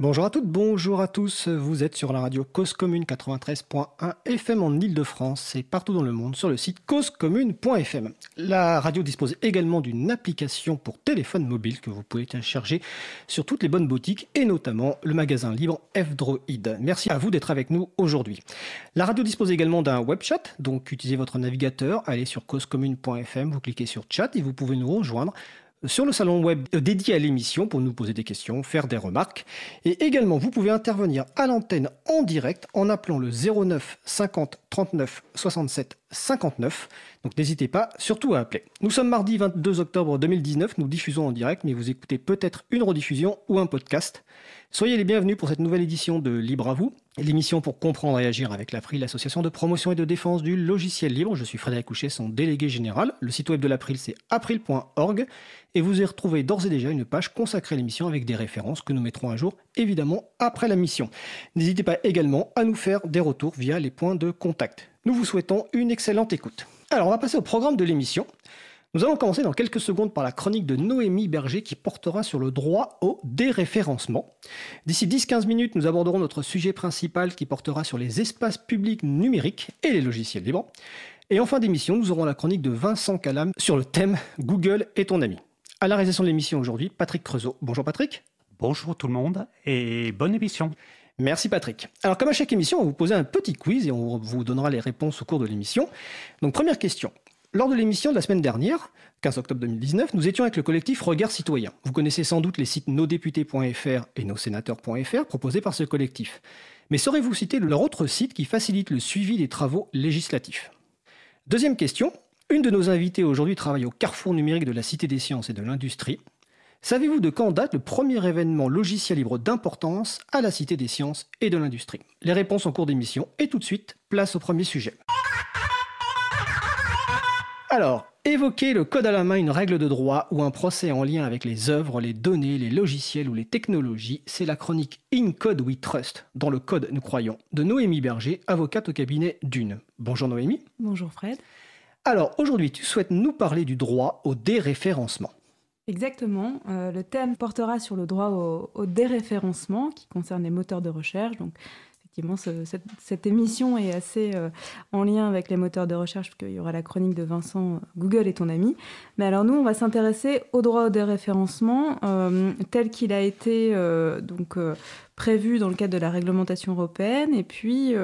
Bonjour à toutes, bonjour à tous. Vous êtes sur la radio Cause Commune 93.1 FM en Ile-de-France et partout dans le monde sur le site causecommune.fm. La radio dispose également d'une application pour téléphone mobile que vous pouvez télécharger sur toutes les bonnes boutiques et notamment le magasin libre F-Droid. Merci à vous d'être avec nous aujourd'hui. La radio dispose également d'un web chat, donc utilisez votre navigateur, allez sur causecommune.fm, vous cliquez sur chat et vous pouvez nous rejoindre sur le salon web dédié à l'émission pour nous poser des questions, faire des remarques. Et également, vous pouvez intervenir à l'antenne en direct en appelant le 09 50 39 67 59. Donc n'hésitez pas surtout à appeler. Nous sommes mardi 22 octobre 2019, nous diffusons en direct, mais vous écoutez peut-être une rediffusion ou un podcast. Soyez les bienvenus pour cette nouvelle édition de Libre à vous, l'émission pour comprendre et agir avec l'April, l'association de promotion et de défense du logiciel libre. Je suis Frédéric Couchet, son délégué général. Le site web de l'April, c'est april.org et vous y retrouvez d'ores et déjà une page consacrée à l'émission avec des références que nous mettrons à jour évidemment après la mission. N'hésitez pas également à nous faire des retours via les points de contact. Nous vous souhaitons une excellente écoute. Alors on va passer au programme de l'émission. Nous allons commencer dans quelques secondes par la chronique de Noémie Berger qui portera sur le droit au déréférencement. D'ici 10-15 minutes, nous aborderons notre sujet principal qui portera sur les espaces publics numériques et les logiciels libres. Et en fin d'émission, nous aurons la chronique de Vincent Calam sur le thème Google est ton ami. À la réalisation de l'émission aujourd'hui, Patrick Creusot. Bonjour Patrick. Bonjour tout le monde et bonne émission. Merci Patrick. Alors comme à chaque émission, on va vous poser un petit quiz et on vous donnera les réponses au cours de l'émission. Donc première question. Lors de l'émission de la semaine dernière, 15 octobre 2019, nous étions avec le collectif Regard Citoyen. Vous connaissez sans doute les sites nosdéputés.fr et nossénateurs.fr proposés par ce collectif. Mais saurez-vous citer leur autre site qui facilite le suivi des travaux législatifs? Deuxième question. Une de nos invités aujourd'hui travaille au carrefour numérique de la Cité des sciences et de l'industrie. Savez-vous de quand date le premier événement logiciel libre d'importance à la Cité des sciences et de l'industrie? Les réponses en cours d'émission et tout de suite, place au premier sujet. Alors, évoquer le code à la main, une règle de droit ou un procès en lien avec les œuvres, les données, les logiciels ou les technologies, c'est la chronique In Code We Trust, dans le code nous croyons, de Noémie Berger, avocate au cabinet Dune. Bonjour Noémie. Bonjour Fred. Alors, aujourd'hui, tu souhaites nous parler du droit au déréférencement. Exactement. Euh, le thème portera sur le droit au, au, déréférencement qui concerne les moteurs de recherche. Donc, cette, émission est assez euh, en lien avec les moteurs de recherche, puisqu'il y aura la chronique de Vincent, euh, Google est ton ami. Mais alors nous, on va s'intéresser au droit au déréférencement euh, tel qu'il a été donc, prévu dans le cadre de la réglementation européenne, et puis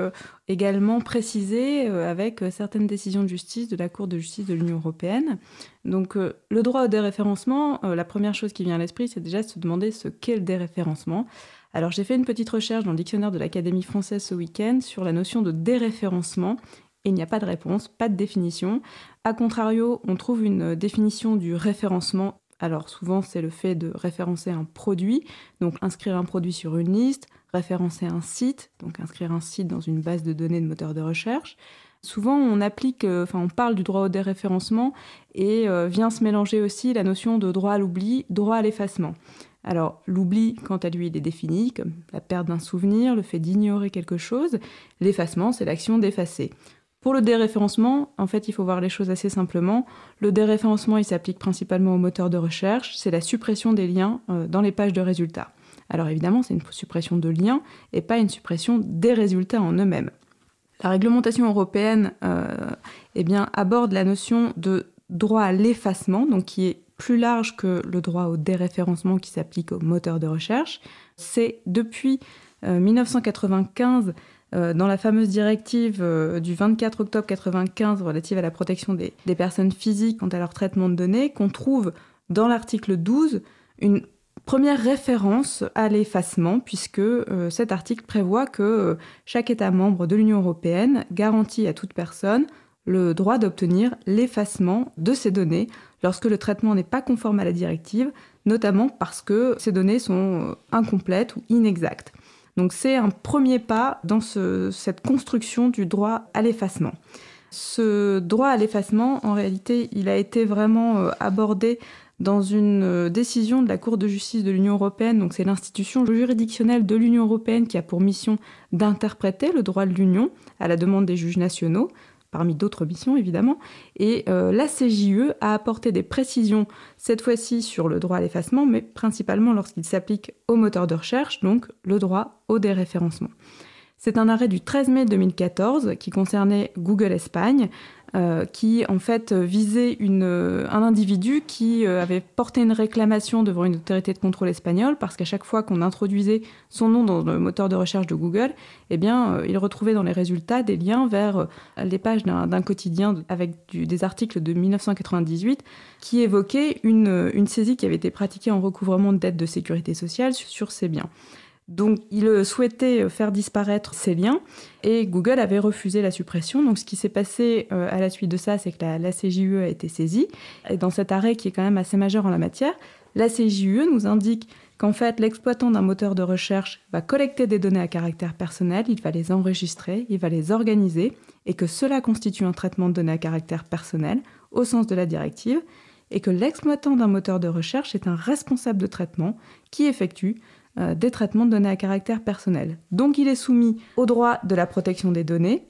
également précisé avec certaines décisions de justice de la Cour de justice de l'Union européenne. Donc le droit au déréférencement, la première chose qui vient à l'esprit, c'est déjà de se demander ce qu'est le déréférencement. Alors j'ai fait une petite recherche dans le dictionnaire de l'Académie française ce week-end sur la notion de déréférencement. Et il n'y a pas de réponse, pas de définition. A contrario, on trouve une définition du référencement. Alors souvent c'est le fait de référencer un produit, donc inscrire un produit sur une liste, référencer un site, donc inscrire un site dans une base de données de moteur de recherche. Souvent, on applique, euh, on parle du droit au déréférencement et euh, vient se mélanger aussi la notion de droit à l'oubli, droit à l'effacement. Alors, l'oubli, quant à lui, il est défini comme la perte d'un souvenir, le fait d'ignorer quelque chose. L'effacement, c'est l'action d'effacer. Pour le déréférencement, en fait, il faut voir les choses assez simplement. Le déréférencement, il s'applique principalement aux moteurs de recherche. C'est la suppression des liens euh, dans les pages de résultats. Alors évidemment, c'est une suppression de liens et pas une suppression des résultats en eux-mêmes. La réglementation européenne euh, eh aborde la notion de droit à l'effacement, donc qui est plus large que le droit au déréférencement qui s'applique aux moteurs de recherche. C'est depuis 1995, euh, euh, dans la fameuse directive euh, du 24 octobre 1995 relative à la protection des, personnes physiques quant à leur traitement de données, qu'on trouve dans l'article 12 une première référence à l'effacement, puisque cet article prévoit que chaque État membre de l'Union européenne garantit à toute personne le droit d'obtenir l'effacement de ces données lorsque le traitement n'est pas conforme à la directive, notamment parce que ces données sont euh, incomplètes ou inexactes. Donc c'est un premier pas dans cette construction du droit à l'effacement. Ce droit à l'effacement, en réalité, il a été vraiment euh, abordé dans une euh, décision de la Cour de justice de l'Union européenne, donc c'est l'institution juridictionnelle de l'Union européenne qui a pour mission d'interpréter le droit de l'Union à la demande des juges nationaux, parmi d'autres missions évidemment, et euh, la CJE a apporté des précisions, cette fois-ci sur le droit à l'effacement, mais principalement lorsqu'il s'applique au moteur de recherche, donc le droit au déréférencement. C'est un arrêt du 13 mai 2014 qui concernait Google Espagne, euh, qui en fait visait euh, un individu qui euh, avait porté une réclamation devant une autorité de contrôle espagnole parce qu'à chaque fois qu'on introduisait son nom dans le moteur de recherche de Google, eh bien, il retrouvait dans les résultats des liens vers les pages d'un quotidien avec des articles de 1998 qui évoquaient une, saisie qui avait été pratiquée en recouvrement de dettes de sécurité sociale sur ces biens. Donc il souhaitait faire disparaître ces liens et Google avait refusé la suppression. Donc ce qui s'est passé euh, à la suite de ça, c'est que la, CJUE a été saisie. Et dans cet arrêt qui est quand même assez majeur en la matière, la CJUE nous indique qu'en fait l'exploitant d'un moteur de recherche va collecter des données à caractère personnel, il va les enregistrer, il va les organiser et que cela constitue un traitement de données à caractère personnel au sens de la directive et que l'exploitant d'un moteur de recherche est un responsable de traitement qui effectue euh, des traitements de données à caractère personnel. Donc il est soumis au droit de la protection des données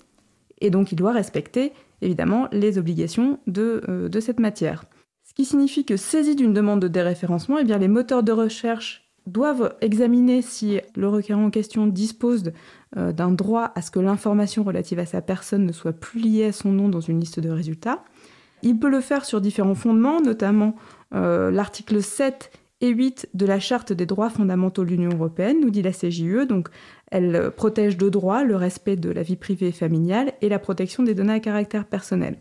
et donc il doit respecter évidemment les obligations de, euh, cette matière. Ce qui signifie que saisi d'une demande de déréférencement, eh les moteurs de recherche doivent examiner si le requérant en question dispose euh, d'un droit à ce que l'information relative à sa personne ne soit plus liée à son nom dans une liste de résultats. Il peut le faire sur différents fondements, notamment l'article 7 et 8 de la Charte des droits fondamentaux de l'Union européenne, nous dit la CJUE. Donc, elle protège deux droits, le respect de la vie privée et familiale et la protection des données à caractère personnel.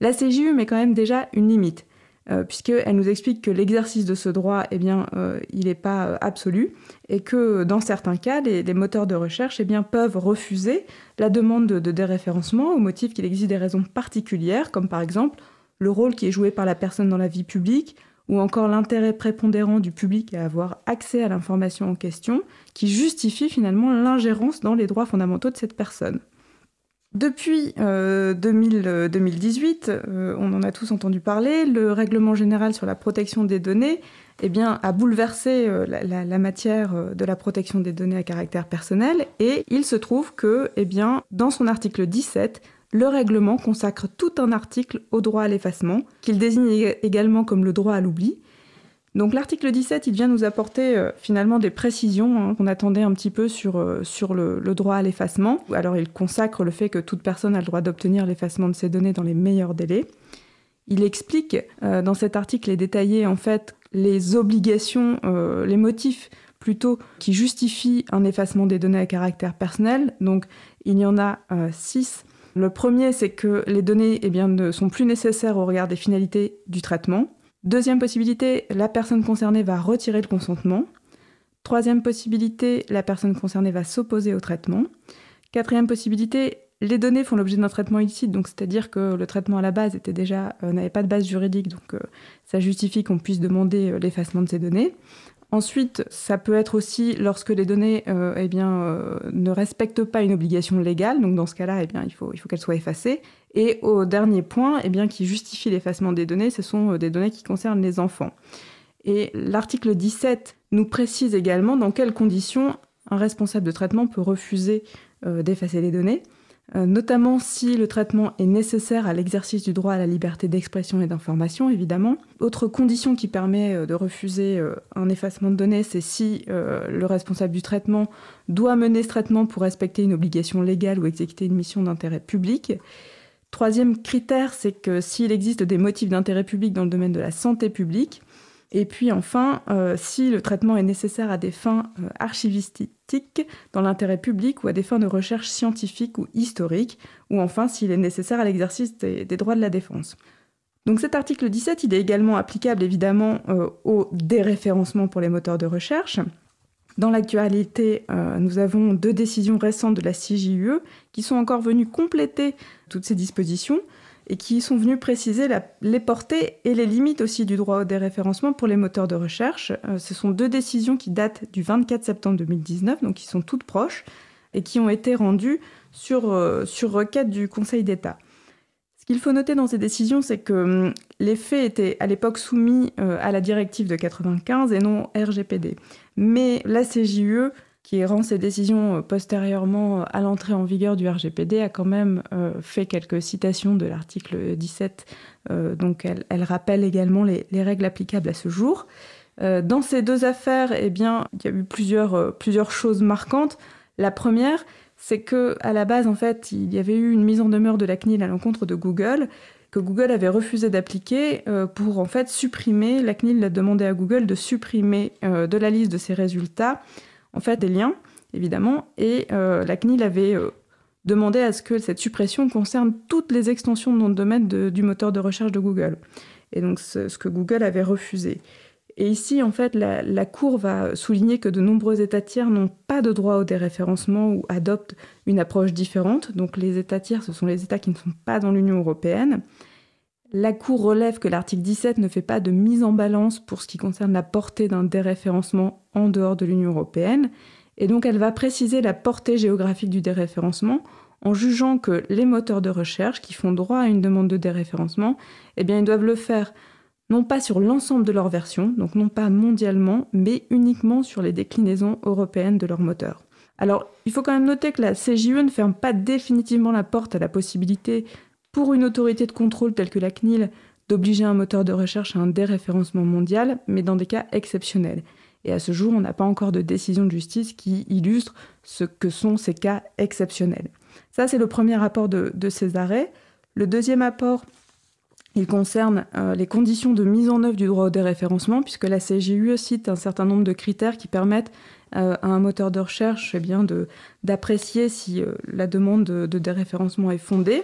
La CJUE met quand même déjà une limite, euh, puisqu'elle nous explique que l'exercice de ce droit, eh bien, euh, il n'est pas euh, absolu, et que dans certains cas, les, moteurs de recherche eh bien, peuvent refuser la demande de déréférencement au motif qu'il existe des raisons particulières, comme par exemple le rôle qui est joué par la personne dans la vie publique, ou encore l'intérêt prépondérant du public à avoir accès à l'information en question, qui justifie finalement l'ingérence dans les droits fondamentaux de cette personne. Depuis 2018, euh, euh, on en a tous entendu parler, le règlement général sur la protection des données eh a bouleversé euh, la, matière de la protection des données à caractère personnel et il se trouve que, eh dans son article 17, le règlement consacre tout un article au droit à l'effacement, qu'il désigne également comme le droit à l'oubli. Donc l'article 17, il vient nous apporter euh, finalement des précisions hein, qu'on attendait un petit peu sur, euh, le, droit à l'effacement. Alors il consacre le fait que toute personne a le droit d'obtenir l'effacement de ses données dans les meilleurs délais. Il explique euh, dans cet article et détaillé en fait les obligations, les motifs plutôt qui justifient un effacement des données à caractère personnel. Donc il y en a six le premier, c'est que les données eh ne sont plus nécessaires au regard des finalités du traitement. Deuxième possibilité, la personne concernée va retirer le consentement. Troisième possibilité, la personne concernée va s'opposer au traitement. Quatrième possibilité, les données font l'objet d'un traitement illicite, donc c'est-à-dire que le traitement à la base euh, n'avait pas de base juridique, donc euh, ça justifie qu'on puisse demander euh, l'effacement de ces données. Ensuite, ça peut être aussi lorsque les données euh, eh euh, ne respectent pas une obligation légale. Donc dans ce cas-là, eh il faut, qu'elles soient effacées. Et au dernier point, eh qui justifie l'effacement des données, ce sont euh, des données qui concernent les enfants. Et l'article 17 nous précise également dans quelles conditions un responsable de traitement peut refuser d'effacer les données. Euh, notamment si le traitement est nécessaire à l'exercice du droit à la liberté d'expression et d'information, évidemment. Autre condition qui permet euh, de refuser euh, un effacement de données, c'est si le responsable du traitement doit mener ce traitement pour respecter une obligation légale ou exécuter une mission d'intérêt public. Troisième critère, c'est que s'il existe des motifs d'intérêt public dans le domaine de la santé publique, et puis enfin, euh, si le traitement est nécessaire à des fins euh, archivistiques dans l'intérêt public ou à des fins de recherche scientifique ou historique, ou enfin s'il est nécessaire à l'exercice des, droits de la défense. Donc cet article 17, il est également applicable évidemment euh, au déréférencement pour les moteurs de recherche. Dans l'actualité, nous avons deux décisions récentes de la CJUE qui sont encore venues compléter toutes ces dispositions et qui sont venus préciser les portées et les limites aussi du droit au déréférencement pour les moteurs de recherche. Euh, ce sont deux décisions qui datent du 24 septembre 2019, donc qui sont toutes proches, et qui ont été rendues sur, euh, sur requête du Conseil d'État. Ce qu'il faut noter dans ces décisions, c'est que hum, les faits étaient à l'époque soumis à la directive de 95 et non RGPD. Mais la CJUE qui rend ses décisions postérieurement à l'entrée en vigueur du RGPD, a quand même fait quelques citations de l'article 17. donc elle, rappelle également les, règles applicables à ce jour. dans ces deux affaires, eh il y a eu plusieurs, choses marquantes. La première, c'est que à la base, en fait, il y avait eu une mise en demeure de la CNIL à l'encontre de Google que Google avait refusé d'appliquer euh, pour en fait supprimer. La CNIL a demandé à Google de supprimer euh, de la liste de ses résultats en fait des liens, évidemment, et euh, la CNIL avait demandé à ce que cette suppression concerne toutes les extensions de nom de domaine du moteur de recherche de Google. Et donc ce que Google avait refusé. Et ici, en fait, la, Cour va souligner que de nombreux États tiers n'ont pas de droit au déréférencement ou adoptent une approche différente. Donc les États tiers, ce sont les États qui ne sont pas dans l'Union européenne. La Cour relève que l'article 17 ne fait pas de mise en balance pour ce qui concerne la portée d'un déréférencement en dehors de l'Union européenne. Et donc elle va préciser la portée géographique du déréférencement en jugeant que les moteurs de recherche qui font droit à une demande de déréférencement, eh bien, ils doivent le faire non pas sur l'ensemble de leur version, donc non pas mondialement, mais uniquement sur les déclinaisons européennes de leur moteur. Alors, il faut quand même noter que la CJE ne ferme pas définitivement la porte à la possibilité pour une autorité de contrôle telle que la CNIL d'obliger un moteur de recherche à un déréférencement mondial, mais dans des cas exceptionnels. Et à ce jour, on n'a pas encore de décision de justice qui illustre ce que sont ces cas exceptionnels. Ça, c'est le premier rapport de, ces arrêts. Le deuxième apport, il concerne euh, les conditions de mise en œuvre du droit au déréférencement, puisque la CGUE cite un certain nombre de critères qui permettent euh, à un moteur de recherche eh d'apprécier si euh, la demande de, déréférencement est fondée.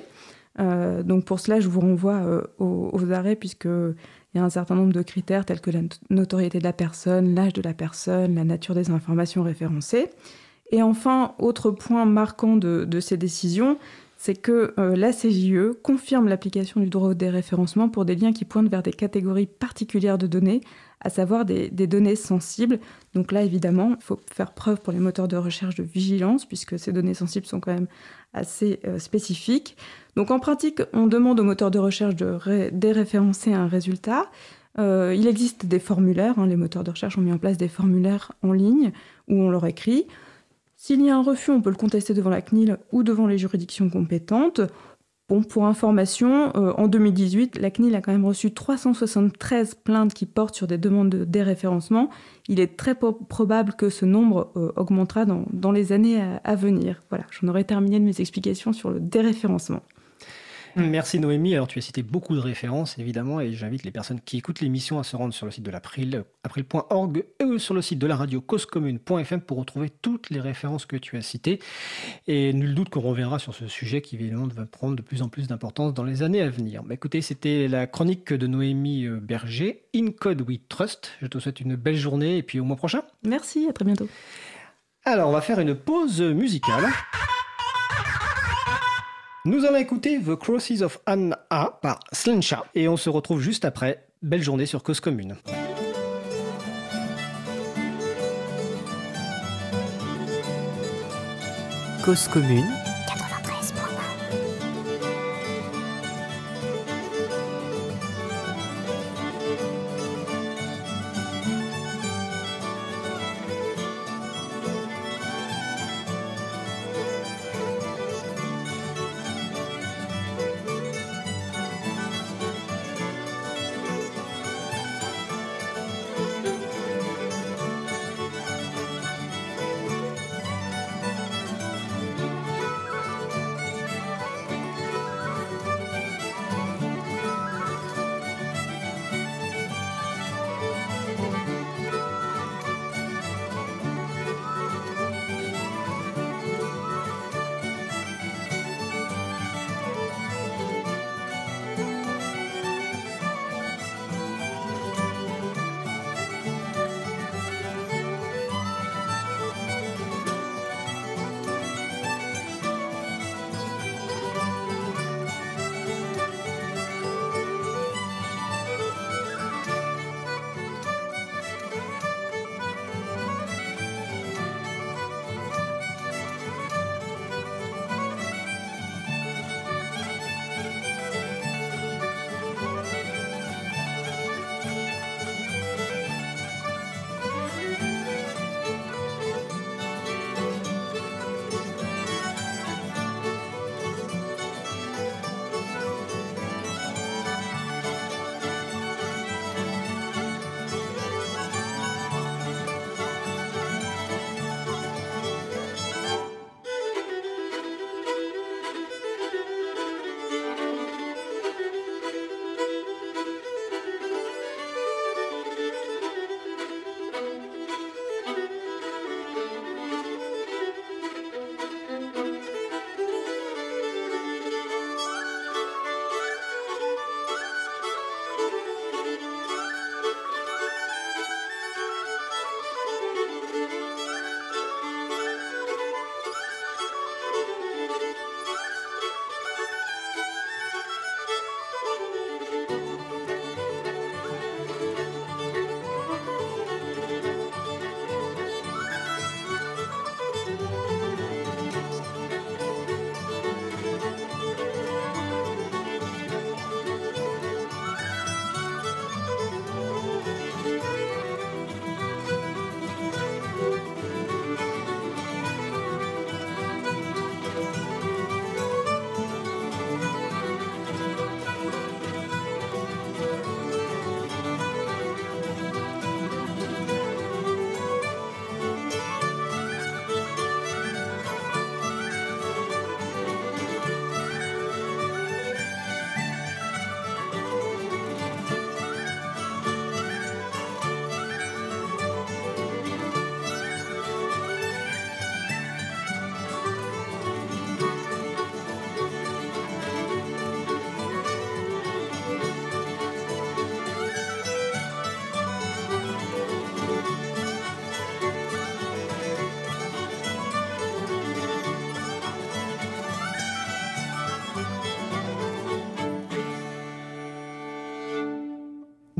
Donc pour cela, je vous renvoie aux, aux, arrêts, puisqu'il y a un certain nombre de critères tels que la notoriété de la personne, l'âge de la personne, la nature des informations référencées. Et enfin, autre point marquant de, ces décisions, c'est que euh, la CJE confirme l'application du droit au déréférencement pour des liens qui pointent vers des catégories particulières de données, à savoir des, données sensibles. Donc là, évidemment, il faut faire preuve pour les moteurs de recherche de vigilance, puisque ces données sensibles sont quand même assez euh, spécifiques. Donc en pratique, on demande aux moteurs de recherche de déréférencer un résultat. Euh, il existe des formulaires, hein, les moteurs de recherche ont mis en place des formulaires en ligne où on leur écrit s'il y a un refus, on peut le contester devant la CNIL ou devant les juridictions compétentes. Bon, pour information, euh, en 2018, la CNIL a quand même reçu 373 plaintes qui portent sur des demandes de déréférencement. Il est très probable que ce nombre euh, augmentera dans, les années à venir. Voilà, j'en aurais terminé de mes explications sur le déréférencement. Merci Noémie. Alors tu as cité beaucoup de références évidemment et j'invite les personnes qui écoutent l'émission à se rendre sur le site de l'April, april.org et sur le site de la radio causecommune.fm pour retrouver toutes les références que tu as citées. Et nul doute qu'on reviendra sur ce sujet qui évidemment va prendre de plus en plus d'importance dans les années à venir. Bah, écoutez, c'était la chronique de Noémie euh, Berger, In Code We Trust. Je te souhaite une belle journée et puis au mois prochain. Merci, à très bientôt. Alors on va faire une pause musicale. Nous allons écouter The Crosses of Anna par Slinsha et on se retrouve juste après. Belle journée sur Cause Commune. Cause Commune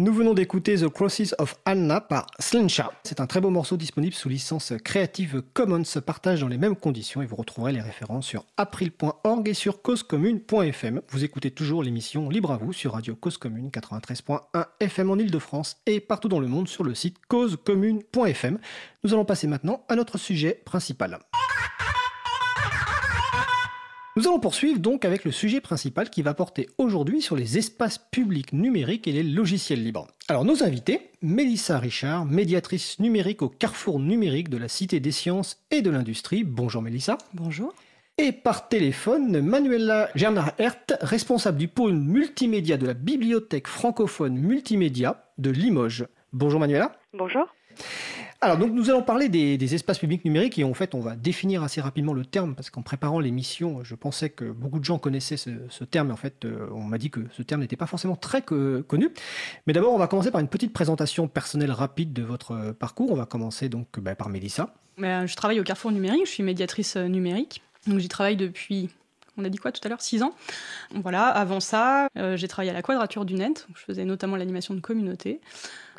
Nous venons d'écouter The Crosses of Anna par Slinsha. C'est un très beau morceau disponible sous licence Creative Commons, partage dans les mêmes conditions et vous retrouverez les références sur april.org et sur causecommune.fm. Vous écoutez toujours l'émission Libre à vous sur Radio Cause Commune 93.1 FM en Ile-de-France et partout dans le monde sur le site causecommune.fm. Nous allons passer maintenant à notre sujet principal. Nous allons poursuivre donc avec le sujet principal qui va porter aujourd'hui sur les espaces publics numériques et les logiciels libres. Alors nos invités, Mélissa Richard, médiatrice numérique au carrefour numérique de la Cité des sciences et de l'industrie. Bonjour Mélissa. Bonjour. Et par téléphone, Manuela Gernard-Hert, responsable du pôle multimédia de la Bibliothèque francophone multimédia de Limoges. Bonjour Manuela. Bonjour. Alors, donc, nous allons parler des, espaces publics numériques et en fait, on va définir assez rapidement le terme parce qu'en préparant l'émission, je pensais que beaucoup de gens connaissaient ce, terme. Et en fait, euh, on m'a dit que ce terme n'était pas forcément très connu. Mais d'abord, on va commencer par une petite présentation personnelle rapide de votre parcours. On va commencer donc bah, par Mélissa. Ben, je travaille au Carrefour numérique. Je suis médiatrice euh, numérique. Donc, j'y travaille depuis on a dit quoi tout à l'heure? 6 ans. Voilà, avant ça, euh, j'ai travaillé à la Quadrature du Net, je faisais notamment l'animation de communauté,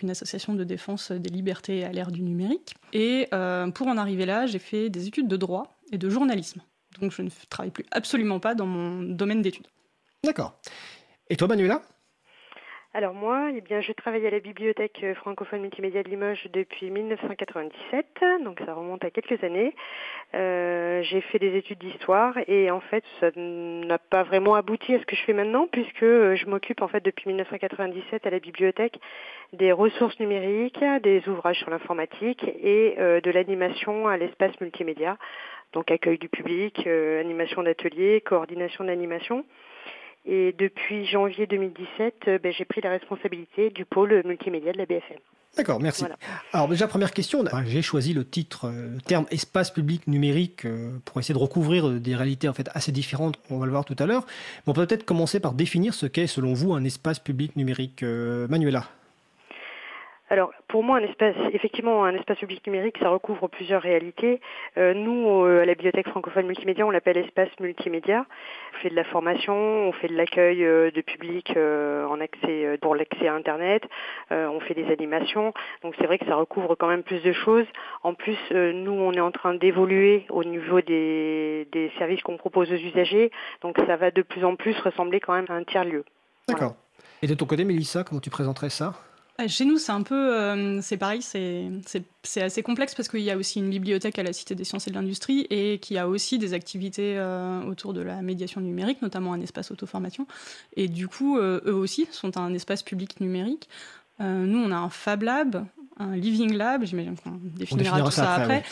association de défense des libertés à l'ère du numérique. Et euh, pour en arriver là, j'ai fait des études de droit et de journalisme. Donc je ne travaille plus absolument pas dans mon domaine d'études. D'accord. Et toi, Manuela? Alors moi, eh bien, je travaille à la bibliothèque euh, francophone multimédia de Limoges depuis 1997, donc ça remonte à quelques années. Euh, j'ai fait des études d'histoire et en fait, ça n'a pas vraiment abouti à ce que je fais maintenant puisque euh, je m'occupe en fait depuis 1997 à la bibliothèque des ressources numériques, des ouvrages sur l'informatique et de l'animation à l'espace multimédia, donc accueil du public, animation d'ateliers, coordination d'animation. Et depuis janvier 2017, euh, ben, j'ai pris la responsabilité du pôle multimédia de la BFM. D'accord, merci. Alors déjà, première question, j'ai choisi le titre, euh, le terme espace public numérique euh, pour essayer de recouvrir des réalités en fait assez différentes, on va le voir tout à l'heure. on peut peut-être commencer par définir ce qu'est selon vous un espace public numérique. Manuela alors, pour moi, un espace, effectivement, un espace public numérique, ça recouvre plusieurs réalités. Euh, nous, euh, à la Bibliothèque francophone multimédia, on l'appelle espace multimédia. On fait de la formation, on fait de l'accueil euh, de public en accès pour l'accès à Internet, on fait des animations. Donc, c'est vrai que ça recouvre quand même plus de choses. En plus, nous, on est en train d'évoluer au niveau des, des services qu'on propose aux usagers. Donc, ça va de plus en plus ressembler quand même à un tiers-lieu. D'accord. Et de ton côté, Mélissa, comment tu présenterais ça? Chez nous, c'est un peu, euh, c'est pareil, c'est assez complexe parce qu'il y a aussi une bibliothèque à la Cité des sciences et de l'industrie et qui a aussi des activités euh, autour de la médiation numérique, notamment un espace auto-formation. Et du coup, euh, eux aussi sont un espace public numérique. nous, on a un Fab Lab, un Living Lab, j'imagine qu'on définira, tout ça, après.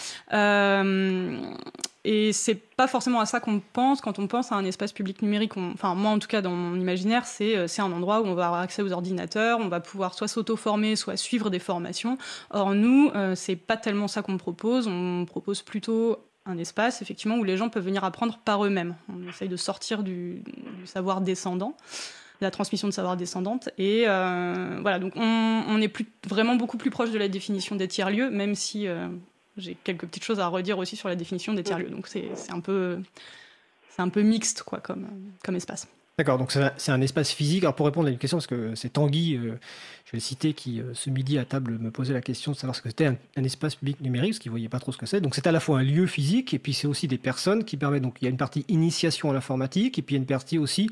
Et c'est pas forcément à ça qu'on pense quand on pense à un espace public numérique. enfin, moi, en tout cas, dans mon imaginaire, euh, c'est un endroit où on va avoir accès aux ordinateurs, on va pouvoir soit s'auto-former, soit suivre des formations. Or, nous, euh, c'est pas tellement ça qu'on propose. On propose plutôt un espace, effectivement, où les gens peuvent venir apprendre par eux-mêmes. On essaye de sortir du, savoir descendant la transmission de savoir descendante. Et euh, voilà, donc on, est plus, vraiment beaucoup plus proche de la définition des tiers-lieux, même si j'ai quelques petites choses à redire aussi sur la définition des tiers-lieux. Donc c'est un peu c'est un peu mixte quoi comme comme espace. D'accord, donc c'est un espace physique. Alors pour répondre à une question, parce que c'est Tanguy, euh, je vais le citer, qui euh, ce midi à table me posait la question de savoir ce que c'était un, espace public numérique, parce qu'il ne voyait pas trop ce que c'est. Donc c'est à la fois un lieu physique, et puis c'est aussi des personnes qui permettent, donc il y a une partie initiation à l'informatique, et puis il y a une partie aussi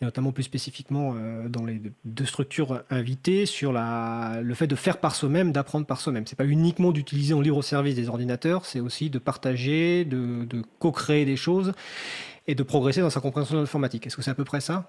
et notamment plus spécifiquement euh, dans les deux structures invitées, sur le fait de faire par soi-même, d'apprendre par soi-même. C'est pas uniquement d'utiliser en libre service des ordinateurs, c'est aussi de partager, de co-créer des choses et de progresser dans sa compréhension de l'informatique. Est-ce que c'est à peu près ça?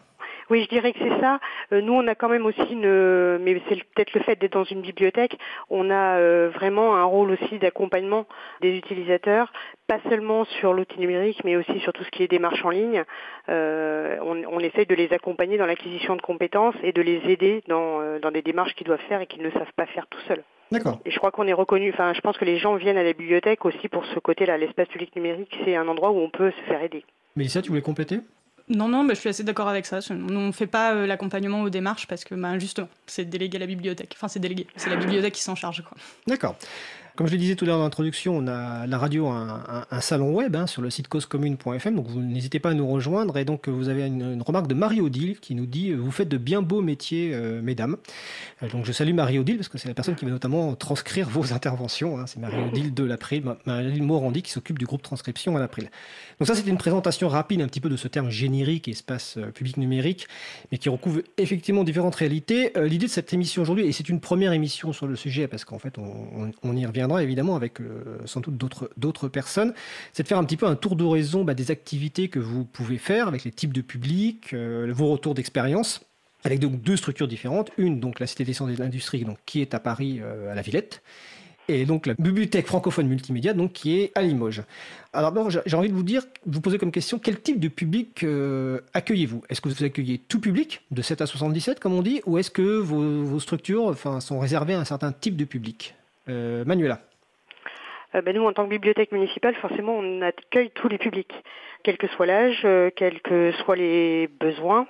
Oui, je dirais que c'est ça. Euh, nous, on a quand même aussi une, mais c'est peut-être le fait d'être dans une bibliothèque, on a euh, vraiment un rôle aussi d'accompagnement des utilisateurs, pas seulement sur l'outil numérique, mais aussi sur tout ce qui est démarche en ligne. Euh, on, on, essaye de les accompagner dans l'acquisition de compétences et de les aider dans, dans des démarches qu'ils doivent faire et qu'ils ne savent pas faire tout seuls. D'accord. Et je crois qu'on est reconnu, enfin, je pense que les gens viennent à la bibliothèque aussi pour ce côté-là. L'espace public numérique, c'est un endroit où on peut se faire aider. Mélissa, tu voulais compléter? Non, non, mais je suis assez d'accord avec ça. On ne fait pas euh, l'accompagnement aux démarches parce que, ben, justement, c'est délégué à la bibliothèque. Enfin, c'est délégué. C'est la bibliothèque qui s'en charge. D'accord. Comme je le disais tout à l'heure dans l'introduction, on a la radio un, un, salon web hein, sur le site causecommune.fm, donc vous n'hésitez pas à nous rejoindre. Et donc vous avez une, remarque de Marie-Odile qui nous dit Vous faites de bien beaux métiers, euh, mesdames. Euh, donc je salue Marie-Odile parce que c'est la personne qui va notamment transcrire vos interventions. Hein. C'est Marie-Odile de l'April, Marie-Odile Morandi qui s'occupe du groupe transcription à l'April. Donc ça, c'était une présentation rapide un petit peu de ce terme générique, espace euh, public numérique, mais qui recouvre effectivement différentes réalités. L'idée de cette émission aujourd'hui, et c'est une première émission sur le sujet parce qu'en fait on, on y revient évidemment avec euh, sans doute d'autres personnes, c'est de faire un petit peu un tour d'horizon bah, des activités que vous pouvez faire avec les types de publics, euh, vos retours d'expérience avec donc deux structures différentes. Une, donc la Cité des sciences et de l'industrie, donc qui est à Paris, euh, à la Villette, et donc la bibliothèque francophone multimédia, donc qui est à Limoges. Alors d'abord, j'ai envie de vous dire, vous poser comme question, quel type de public accueillez-vous? Est-ce que vous accueillez tout public, de 7 à 77 comme on dit, ou est-ce que vos, vos structures enfin, sont réservées à un certain type de public? euh, Manuela. Euh, ben nous, en tant que bibliothèque municipale, forcément, on accueille tous les publics, quel que soit l'âge, euh, quels que soient les besoins.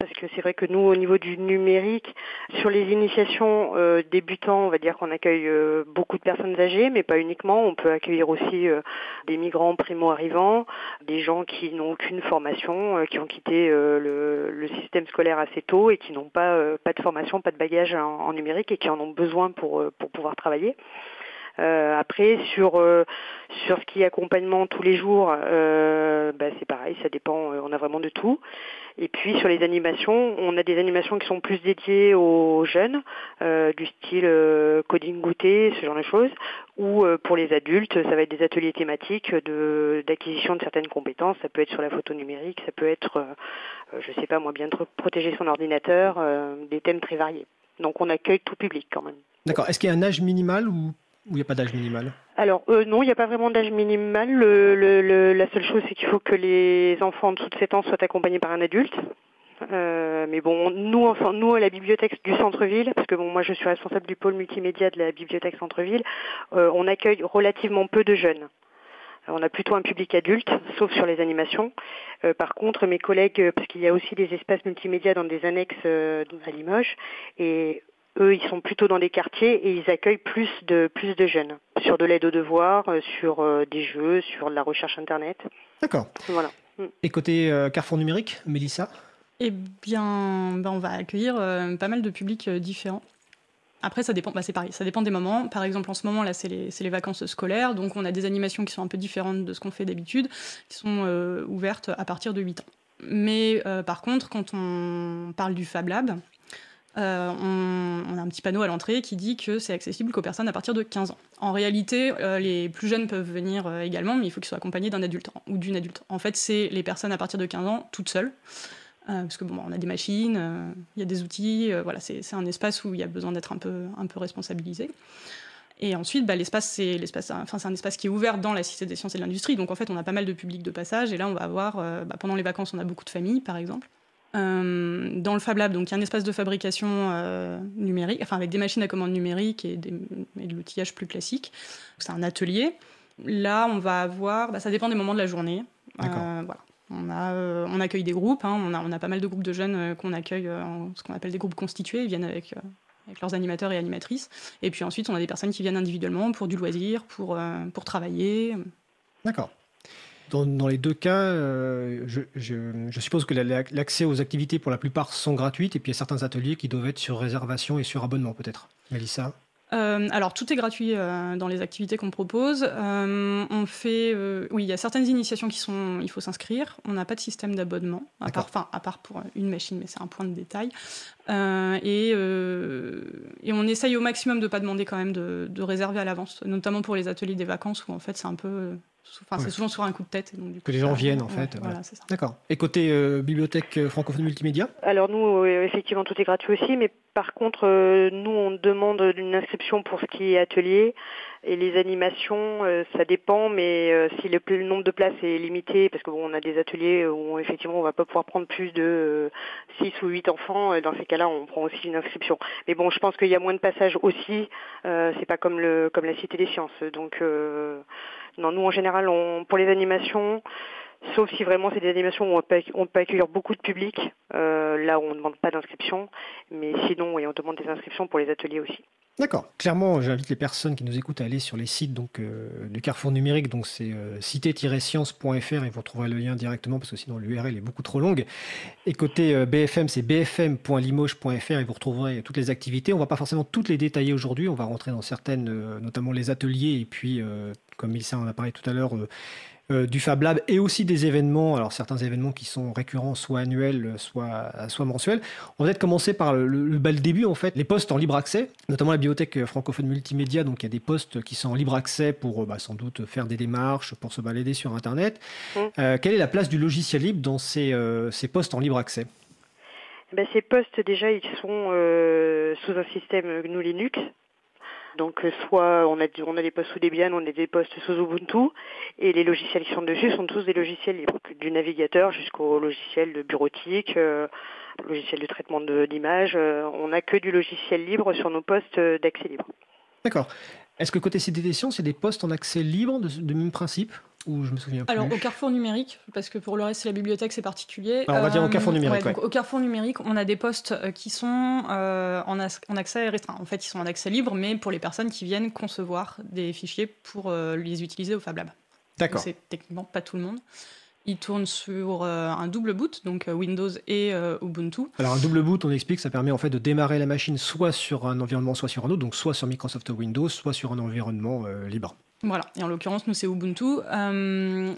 Parce que c'est vrai que nous, au niveau du numérique, sur les initiations débutants, on va dire qu'on accueille beaucoup de personnes âgées, mais pas uniquement. On peut accueillir aussi des migrants primo-arrivants, des gens qui n'ont aucune formation, qui ont quitté le, système scolaire assez tôt et qui n'ont pas, pas de formation, pas de bagage en, numérique et qui en ont besoin pour, pour pouvoir travailler. Euh, après, sur euh, sur ce qui est accompagnement tous les jours, euh, bah, c'est pareil, ça dépend. on a vraiment de tout. Et puis sur les animations, on a des animations qui sont plus dédiées aux jeunes, du style coding goûter, ce genre de choses, ou pour les adultes, ça va être des ateliers thématiques d'acquisition de certaines compétences. Ça peut être sur la photo numérique, ça peut être, je sais pas moi, bien protéger son ordinateur, des thèmes très variés. Donc on accueille tout public quand même. D'accord. Est-ce qu'il y a un âge minimal ou ou il n'y a pas d'âge minimal Alors euh, non, il n'y a pas vraiment d'âge minimal. La seule chose, c'est qu'il faut que les enfants en dessous de 7 ans soient accompagnés par un adulte. Euh, mais bon, nous, nous à la bibliothèque du centre-ville, parce que bon, moi je suis responsable du pôle multimédia de la bibliothèque centre-ville, euh, on accueille relativement peu de jeunes. On a plutôt un public adulte, sauf sur les animations. par contre, mes collègues, parce qu'il y a aussi des espaces multimédia dans des annexes à Limoges, et eux, ils sont plutôt dans des quartiers et ils accueillent plus de, plus de jeunes sur de l'aide aux devoirs, euh, sur euh, des jeux, sur de la recherche Internet. D'accord. Voilà. Mm. Et côté euh, Carrefour numérique, Mélissa? Eh bien, ben, on va accueillir pas mal de publics différents. Après, ça dépend, bah, c'est pareil, ça dépend des moments. Par exemple, en ce moment, là, c'est les, les, vacances scolaires, donc on a des animations qui sont un peu différentes de ce qu'on fait d'habitude, qui sont ouvertes à partir de 8 ans. Mais par contre, quand on parle du Fab Lab, euh, on, a un petit panneau à l'entrée qui dit que c'est accessible qu'aux personnes à partir de 15 ans. En réalité, euh, les plus jeunes peuvent venir euh, également, mais il faut qu'ils soient accompagnés d'un adulte ou d'une adulte. En fait, c'est les personnes à partir de 15 ans toutes seules. parce que bon, on a des machines, il y a des outils, voilà, c'est un espace où il y a besoin d'être un peu, un peu responsabilisé. Et ensuite, bah, l'espace, c'est enfin, un espace qui est ouvert dans la Cité des sciences et de l'industrie. Donc en fait, on a pas mal de public de passage. Et là, on va avoir, bah, pendant les vacances, on a beaucoup de familles, par exemple. Euh, dans le Fab Lab, donc il y a un espace de fabrication euh, numérique, enfin avec des machines à commande numérique et, de l'outillage plus classique. C'est un atelier. Là, on va avoir, bah, ça dépend des moments de la journée. Euh, voilà. On, a, on accueille des groupes, hein. on, a, on, a, pas mal de groupes de jeunes qu'on accueille, ce qu'on appelle des groupes constitués, ils viennent avec, avec, leurs animateurs et animatrices. Et puis ensuite, on a des personnes qui viennent individuellement pour du loisir, pour, pour travailler. D'accord. Dans, les deux cas, euh, je, suppose que l'accès aux activités pour la plupart sont gratuites et puis il y a certains ateliers qui doivent être sur réservation et sur abonnement peut-être. Mélissa euh, alors tout est gratuit euh, dans les activités qu'on propose. on fait, oui, il y a certaines initiations qui sont, il faut s'inscrire. On n'a pas de système d'abonnement, à part, enfin, à part pour une machine, mais c'est un point de détail. Et, et, on essaye au maximum de pas demander quand même de, de réserver à l'avance, notamment pour les ateliers des vacances où en fait c'est un peu Enfin, c'est souvent sur un coup de tête. que les gens viennent, en fait. D'accord. Et côté euh, bibliothèque euh, francophone multimédia? Alors, nous, euh, effectivement, tout est gratuit aussi, mais par contre, nous, on demande une inscription pour ce qui est atelier. Et les animations, ça dépend, mais si le, nombre de places est limité, parce qu'on on a des ateliers où effectivement on va pas pouvoir prendre plus de 6 ou 8 enfants, dans ces cas-là, on prend aussi une inscription. Mais bon, je pense qu'il y a moins de passages aussi. c'est pas comme le comme la Cité des Sciences, donc. Non, nous en général, on, pour les animations, sauf si vraiment c'est des animations où on peut, on accueillir beaucoup de public, euh, là où on ne demande pas d'inscription, mais sinon, on demande des inscriptions pour les ateliers aussi. D'accord. Clairement, j'invite les personnes qui nous écoutent à aller sur les sites donc, euh, du Carrefour numérique. Donc, c'est euh, cité-science.fr et vous trouverez le lien directement parce que sinon l'URL est beaucoup trop longue. Et côté euh, BFM, c'est bfm.limoges.fr et vous retrouverez toutes les activités. On ne va pas forcément toutes les détailler aujourd'hui. On va rentrer dans certaines, notamment les ateliers et puis, comme il en a parlé tout à l'heure, euh, du Fab Lab et aussi des événements, alors certains événements qui sont récurrents, soit annuels, soit, soit mensuels. On va peut-être commencer par le, le, le, début, en fait, les postes en libre accès, notamment la bibliothèque francophone multimédia, donc il y a des postes qui sont en libre accès pour bah, sans doute faire des démarches, pour se balader sur Internet. Mmh. Euh, quelle est la place du logiciel libre dans ces, euh, ces postes en libre accès? Ben, ces postes déjà ils sont euh, sous un système GNU Linux donc euh, soit on a, on a des postes sous Debian, on a des postes sous Ubuntu, et les logiciels qui sont dessus sont tous des logiciels libres, du navigateur jusqu'au logiciel de bureautique, euh, logiciel de traitement d'image. Euh, on n'a que du logiciel libre sur nos postes d'accès libre. D'accord. Est-ce que côté CDD Sciences, c'est des postes en accès libre de, de même principe ou je me souviens plus. Alors au Carrefour numérique, parce que pour le reste c'est la bibliothèque, c'est particulier. Alors, on va dire au Carrefour numérique. Ouais, donc, au Carrefour numérique, on a des postes qui sont euh, en, en, accès restreint. En fait, ils sont en accès libre, mais pour les personnes qui viennent concevoir des fichiers pour euh, les utiliser au Fab Lab. D'accord. C'est techniquement pas tout le monde. Il tourne sur euh, un double boot, donc euh, Windows et euh, Ubuntu. Alors un double boot, on explique, ça permet en fait de démarrer la machine soit sur un environnement, soit sur un autre, donc soit sur Microsoft Windows, soit sur un environnement libre. Voilà, et en l'occurrence, nous, c'est Ubuntu.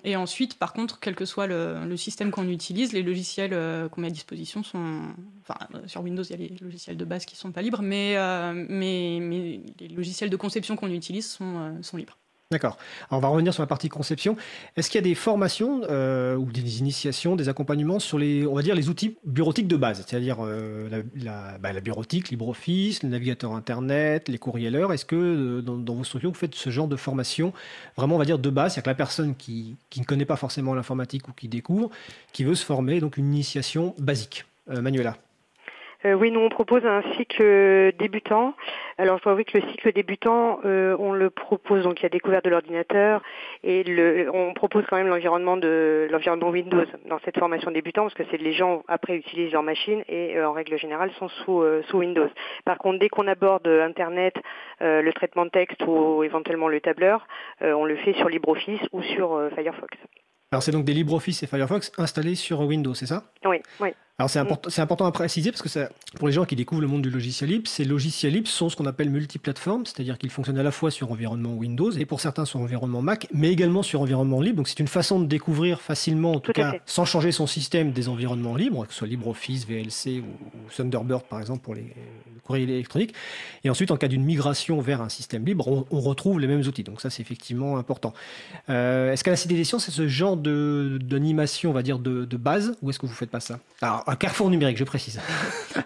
Et ensuite, par contre, quel que soit le, le système qu'on utilise, les logiciels qu'on met à disposition sont. Enfin, sur Windows, il y a les logiciels de base qui ne sont pas libres, mais, mais, mais, les logiciels de conception qu'on utilise sont, sont libres. D'accord. on va revenir sur la partie conception. Est-ce qu'il y a des formations euh, ou des initiations, des accompagnements sur les, on va dire, les outils bureautiques de base, c'est-à-dire euh, bah, la, bureautique, LibreOffice, le navigateur Internet, les courrieleurs Est-ce que euh, dans, vos structures, vous faites ce genre de formation vraiment, on va dire, de base? C'est-à-dire que la personne qui, ne connaît pas forcément l'informatique ou qui découvre, qui veut se former, donc une initiation basique. Manuela euh, oui, nous on propose un cycle débutant. Alors je dois avouer que le cycle débutant, euh, on le propose donc il y a découverte de l'ordinateur et le, on propose quand même l'environnement de l'environnement Windows dans cette formation débutant parce que c'est les gens après utilisent leur machine et euh, en règle générale sont sous euh, sous Windows. Par contre, dès qu'on aborde Internet, euh, le traitement de texte ou éventuellement le tableur, euh, on le fait sur LibreOffice ou sur Firefox. Alors c'est donc des LibreOffice et Firefox installés sur Windows, c'est ça? Oui, oui. Alors c'est important, c'est important à préciser parce que ça, pour les gens qui découvrent le monde du logiciel libre, ces logiciels libres sont ce qu'on appelle multiplateformes, c'est-à-dire qu'ils fonctionnent à la fois sur environnement Windows et pour certains sur environnement Mac, mais également sur environnement libre. Donc c'est une façon de découvrir facilement, en tout, tout cas sans changer son système, des environnements libres, que ce soit LibreOffice, VLC ou, ou Thunderbird par exemple pour les, le courrier électronique. Et ensuite, en cas d'une migration vers un système libre, on, on, retrouve les mêmes outils. Donc ça c'est effectivement important. Euh, est-ce qu'à la Cité des Sciences, c'est ce genre de, d'animation, on va dire, de, de base, ou est-ce que vous faites pas ça? Alors, un carrefour numérique, je précise.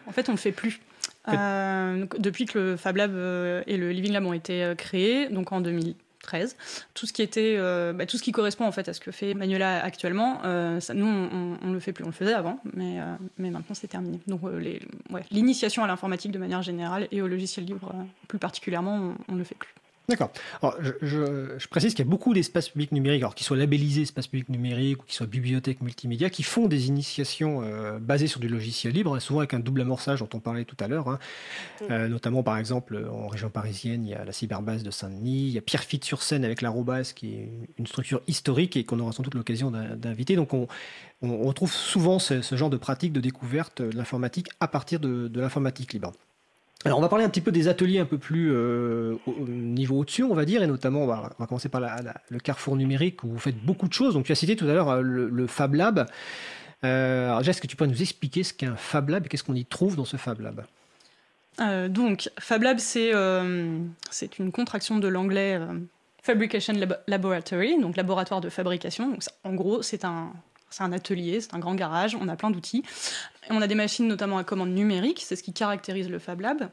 en fait, on ne le fait plus. Euh, depuis que le Fab Lab euh, et le Living Lab ont été euh, créés, donc en 2013, tout ce qui était, euh, bah, tout ce qui correspond en fait à ce que fait Manuela actuellement, euh, ça, nous on, on, le fait plus, on le faisait avant, mais, mais maintenant c'est terminé. Donc l'initiation ouais, à l'informatique de manière générale et au logiciel libre plus particulièrement, on ne le fait plus. D'accord. Alors, je, je, je, précise qu'il y a beaucoup d'espaces publics numériques, alors qu'ils soient labellisés espaces publics numériques ou qu'ils soient bibliothèques multimédia, qui font des initiations euh, basées sur du logiciel libre, souvent avec un double amorçage dont on parlait tout à l'heure. Hein. Mmh. Euh, notamment, par exemple, en région parisienne, il y a la cyberbase de Saint-Denis, il y a Pierrefitte sur Seine avec l'arrobase, qui est une structure historique et qu'on aura sans doute l'occasion d'inviter. Donc, on, on, on, retrouve souvent ce, ce, genre de pratique de découverte de l'informatique à partir de, de l'informatique libre. Alors on va parler un petit peu des ateliers un peu plus euh, au niveau au-dessus, on va dire, et notamment on va, commencer par le carrefour numérique où vous faites beaucoup de choses. Donc tu as cité tout à l'heure le, le, Fab Lab. Euh, alors est-ce que tu peux nous expliquer ce qu'est un Fab Lab et qu'est-ce qu'on y trouve dans ce Fab Lab? Euh, Donc Fab Lab c'est euh, une contraction de l'anglais euh, Fabrication Lab Laboratory, donc laboratoire de fabrication. En gros c'est un, c'est un atelier, c'est un grand garage, on a plein d'outils. On a des machines notamment à commande numérique, c'est ce qui caractérise le Fab Lab,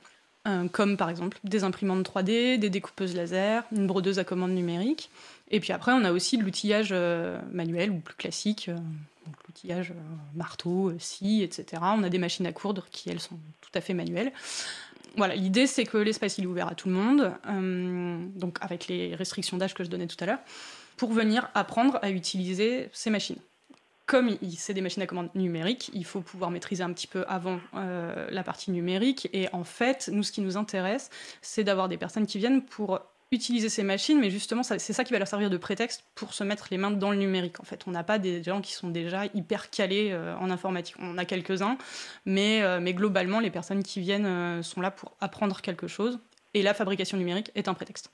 euh, comme par exemple des imprimantes 3D, des découpeuses laser, une brodeuse à commande numérique. Et puis après, on a aussi de l'outillage euh, manuel ou plus classique, euh, l'outillage marteau, scie, etc. On a des machines à coudre qui, elles, sont tout à fait manuelles. Voilà, l'idée c'est que l'espace il est ouvert à tout le monde, donc avec les restrictions d'âge que je donnais tout à l'heure, pour venir apprendre à utiliser ces machines comme c'est des machines à commande numériques, il faut pouvoir maîtriser un petit peu avant la partie numérique. Et en fait, nous, ce qui nous intéresse, c'est d'avoir des personnes qui viennent pour utiliser ces machines, mais justement, c'est ça qui va leur servir de prétexte pour se mettre les mains dans le numérique. En fait, on n'a pas des gens qui sont déjà hyper calés euh, en informatique. On en a quelques-uns, mais, euh, mais globalement, les personnes qui viennent euh, sont là pour apprendre quelque chose, et la fabrication numérique est un prétexte.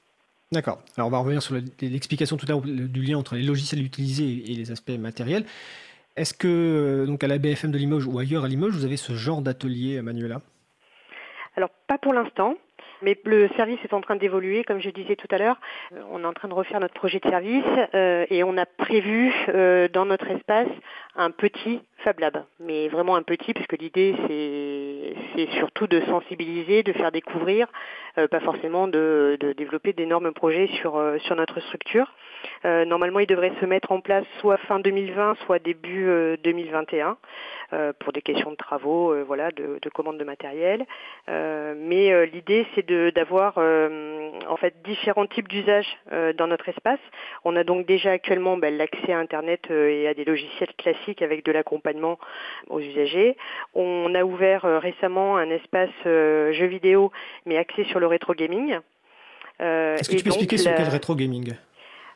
D'accord. Alors, on va revenir sur l'explication tout à l'heure du lien entre les logiciels utilisés et les aspects matériels. Est-ce que, donc à la BFM de Limoges ou ailleurs à Limoges, vous avez ce genre d'atelier, Manuela? Alors, pas pour l'instant. Mais le service est en train d'évoluer, comme je disais tout à l'heure. Euh, on est en train de refaire notre projet de service euh, et on a prévu euh, dans notre espace un petit Fab Lab, mais vraiment un petit, puisque l'idée c'est surtout de sensibiliser, de faire découvrir, pas forcément de, de développer d'énormes projets sur, sur notre structure. Euh, normalement, il devrait se mettre en place soit fin 2020, soit début 2021 euh, euh, pour des questions de travaux, voilà, de, de commande de matériel. mais l'idée, c'est d'avoir en fait différents types d'usages dans notre espace. On a donc déjà actuellement ben, l'accès à Internet et à des logiciels classiques avec de l'accompagnement aux usagers. On a ouvert récemment un espace jeux vidéo, mais axé sur le rétro gaming. Est-ce que tu peux expliquer ce qu'est le rétro gaming?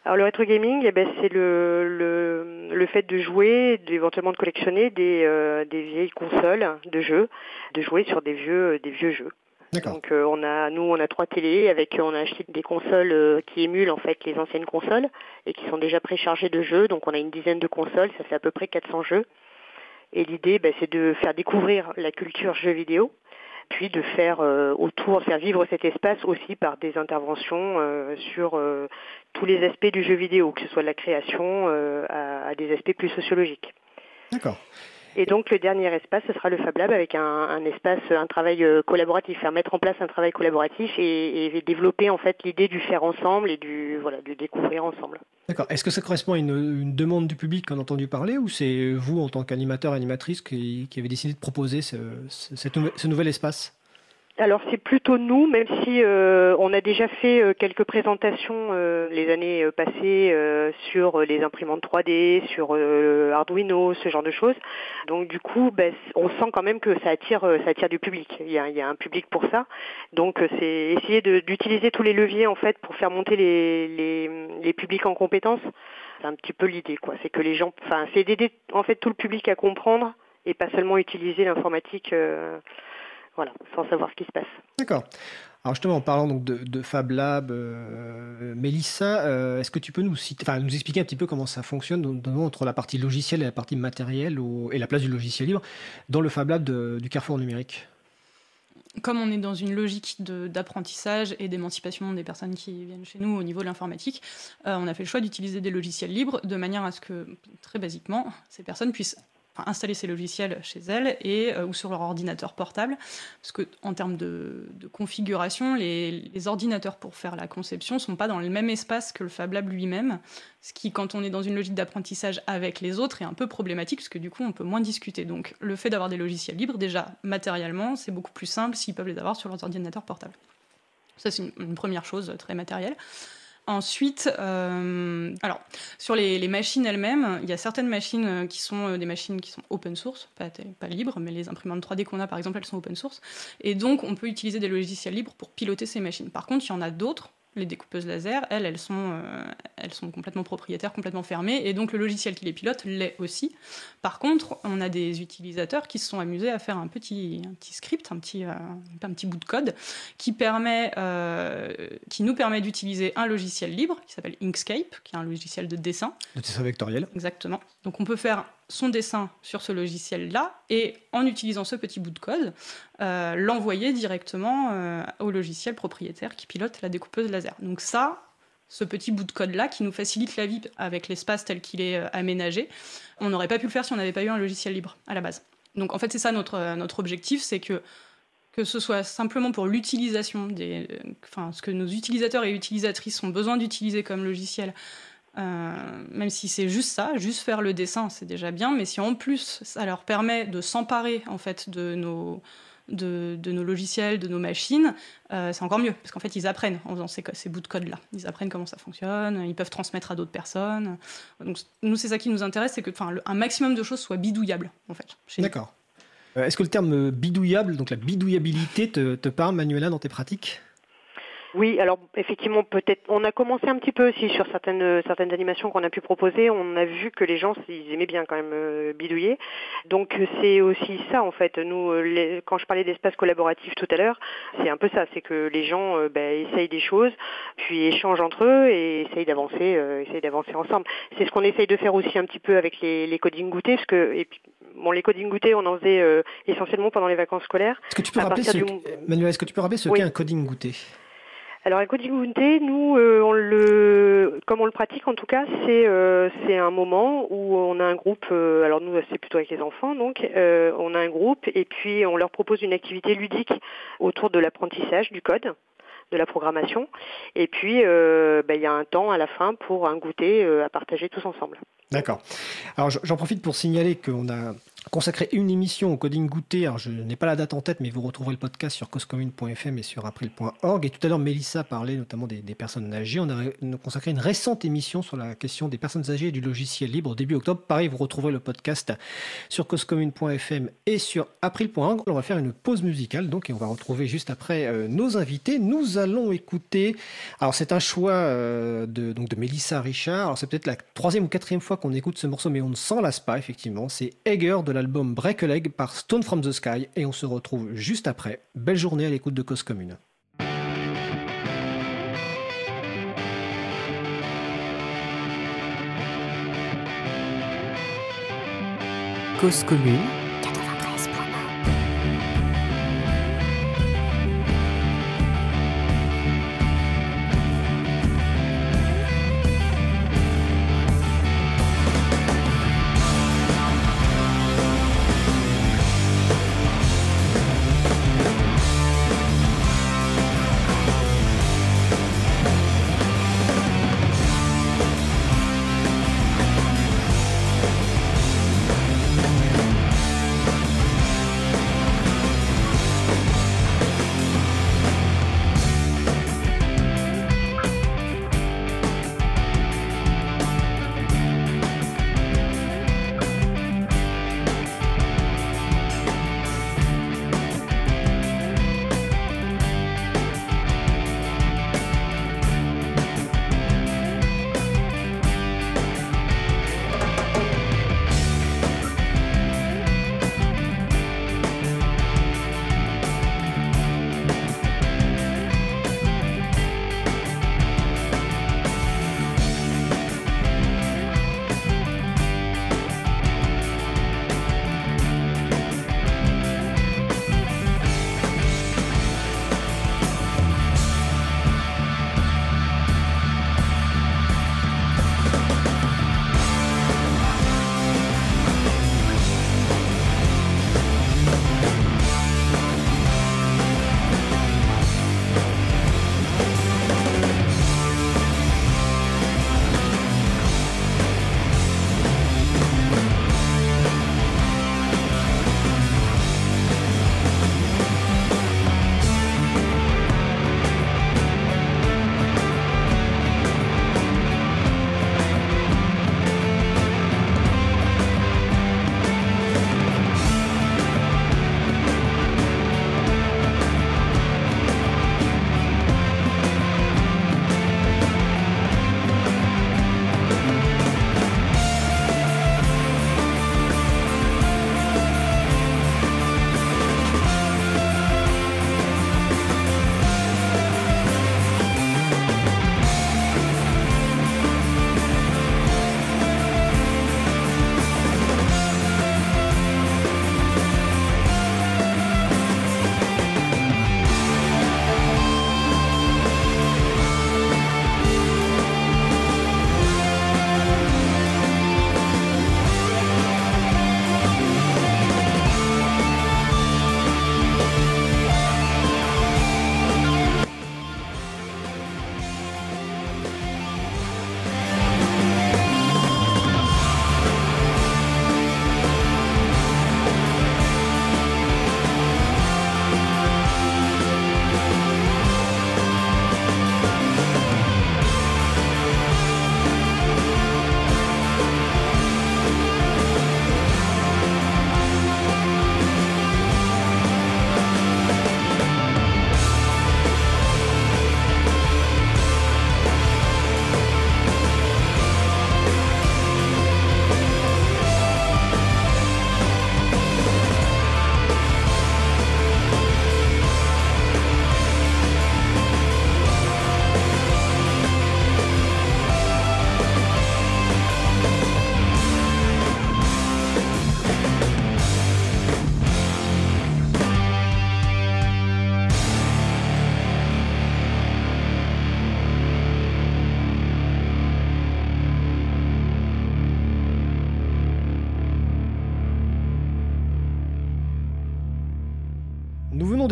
Alors le rétro gaming, eh ben, c'est le, le, le, fait de jouer, éventuellement de collectionner des, euh, des vieilles consoles de jeux, de jouer sur des vieux, des vieux jeux. Donc euh, on a, nous on a trois télés avec, on a acheté des consoles euh, qui émulent en fait les anciennes consoles et qui sont déjà préchargées de jeux. Donc on a une dizaine de consoles, ça fait à peu près 400 jeux. Et l'idée, ben, c'est de faire découvrir la culture jeux vidéo puis de faire euh, autour, faire vivre cet espace aussi par des interventions euh, sur euh, tous les aspects du jeu vidéo, que ce soit de la création à, des aspects plus sociologiques. D'accord. Et donc le dernier espace, ce sera le Fab Lab avec un, espace, un travail collaboratif, faire mettre en place un travail collaboratif et, développer en fait l'idée du faire ensemble et du voilà du découvrir ensemble. D'accord. Est-ce que ça correspond à une, demande du public qu'on a entendu parler ou c'est vous en tant qu'animateur animatrice qui, avez décidé de proposer ce nouvel espace? Alors c'est plutôt nous, même si euh, on a déjà fait euh, quelques présentations euh, les années passées sur les imprimantes 3D, sur Arduino, ce genre de choses. Donc du coup, ben, on sent quand même que ça attire, ça attire du public. Il y a, un public pour ça. Donc c'est essayer d'utiliser tous les leviers en fait pour faire monter les, les, les publics en compétences. C'est un petit peu l'idée, quoi. C'est que les gens, enfin, c'est d'aider en fait tout le public à comprendre et pas seulement utiliser l'informatique voilà, sans savoir ce qui se passe. D'accord. Alors justement, en parlant donc de, Fab Lab, euh, Mélissa, euh, est-ce que tu peux nous, nous expliquer un petit peu comment ça fonctionne, notamment entre la partie logicielle et la partie matérielle, et la place du logiciel libre, dans le Fab Lab du Carrefour numérique? Comme on est dans une logique d'apprentissage et d'émancipation des personnes qui viennent chez nous au niveau de l'informatique, euh, on a fait le choix d'utiliser des logiciels libres de manière à ce que, très basiquement, ces personnes puissent installer ces logiciels chez elles et, euh, ou sur leur ordinateur portable. Parce que en termes de, configuration, les, ordinateurs pour faire la conception ne sont pas dans le même espace que le Fab Lab lui-même. Ce qui, quand on est dans une logique d'apprentissage avec les autres, est un peu problématique parce que du coup, on peut moins discuter. Donc, le fait d'avoir des logiciels libres, déjà matériellement, c'est beaucoup plus simple s'ils peuvent les avoir sur leurs ordinateurs portables. Ça, c'est une première chose très matérielle. Ensuite, euh, sur les, machines elles-mêmes, il y a certaines machines euh, qui sont euh, des machines qui sont open source, pas, pas libres, mais les imprimantes 3D qu'on a par exemple, elles sont open source. Et donc on peut utiliser des logiciels libres pour piloter ces machines. Par contre, il y en a d'autres les découpeuses laser, elles, elles sont, euh, elles sont complètement propriétaires, complètement fermées, et donc le logiciel qui les pilote l'est aussi. Par contre, on a des utilisateurs qui se sont amusés à faire un petit, un petit script, un petit, euh, un petit bout de code, qui, permet, euh, qui nous permet d'utiliser un logiciel libre, qui s'appelle Inkscape, qui est un logiciel de dessin. De dessin vectoriel. Exactement. Donc on peut faire son dessin sur ce logiciel-là et en utilisant ce petit bout de code, euh, l'envoyer directement euh, au logiciel propriétaire qui pilote la découpeuse laser. Donc ça, ce petit bout de code-là qui nous facilite la vie avec l'espace tel qu'il est euh, aménagé, on n'aurait pas pu le faire si on n'avait pas eu un logiciel libre à la base. Donc en fait c'est ça notre, notre objectif, c'est que que ce soit simplement pour l'utilisation des, enfin ce que nos utilisateurs et utilisatrices ont besoin d'utiliser comme logiciel, euh, même si c'est juste ça, juste faire le dessin, c'est déjà bien. Mais si en plus ça leur permet de s'emparer en fait de nos de, nos logiciels, de nos machines, c'est encore mieux, parce qu'en fait, ils apprennent en faisant ces, ces bouts de code-là. Ils apprennent comment ça fonctionne, ils peuvent transmettre à d'autres personnes. Donc, nous, c'est ça qui nous intéresse, c'est que un maximum de choses soient bidouillables, en fait. D'accord. Est-ce que le terme bidouillable, donc la bidouillabilité, te, te parle, Manuela, dans tes pratiques? Oui, alors effectivement, peut-être. On a commencé un petit peu aussi sur certaines certaines animations qu'on a pu proposer. On a vu que les gens ils aimaient bien quand même euh, bidouiller. Donc c'est aussi ça en fait. Nous, euh, quand je parlais d'espace collaboratif tout à l'heure, c'est un peu ça. C'est que les gens euh, ben, essayent des choses, puis échangent entre eux et essayent d'avancer, essayent d'avancer ensemble. C'est ce qu'on essaye de faire aussi un petit peu avec les, les coding goûtés, parce que et puis, bon, les coding goûtés, on en faisait essentiellement pendant les vacances scolaires. Est-ce que tu peux rappeler ce... Manuel, est-ce que tu peux rappeler ce qu'est un coding goûté alors Ecodigunte, nous, euh, on le, comme on le pratique en tout cas, c'est euh, un moment où on a un groupe. Euh, alors nous, c'est plutôt avec les enfants, donc on a un groupe et puis on leur propose une activité ludique autour de l'apprentissage du code de la programmation. Et puis, ben, il y a un temps à la fin pour un goûter à partager tous ensemble. D'accord. Alors j'en profite pour signaler qu'on a consacré une émission au coding goûté. Alors, je n'ai pas la date en tête, mais vous retrouverez le podcast sur causecommune.fm et sur april.org. Et tout à l'heure, Mélissa parlait notamment des, personnes âgées. On a consacré une récente émission sur la question des personnes âgées et du logiciel libre au début octobre. Pareil, vous retrouverez le podcast sur causecommune.fm et sur april.org. On va faire une pause musicale, donc, et on va retrouver juste après euh, nos invités. Nous allons écouter. Alors, c'est un choix euh, de, donc, de Mélissa Richard. Alors, c'est peut-être la troisième ou quatrième fois qu'on écoute ce morceau, mais on ne s'en lasse pas, effectivement. C'est Egger de l'album Break a Leg par Stone from the Sky et on se retrouve juste après. Belle journée à l'écoute de Cause Commune. Cause Commune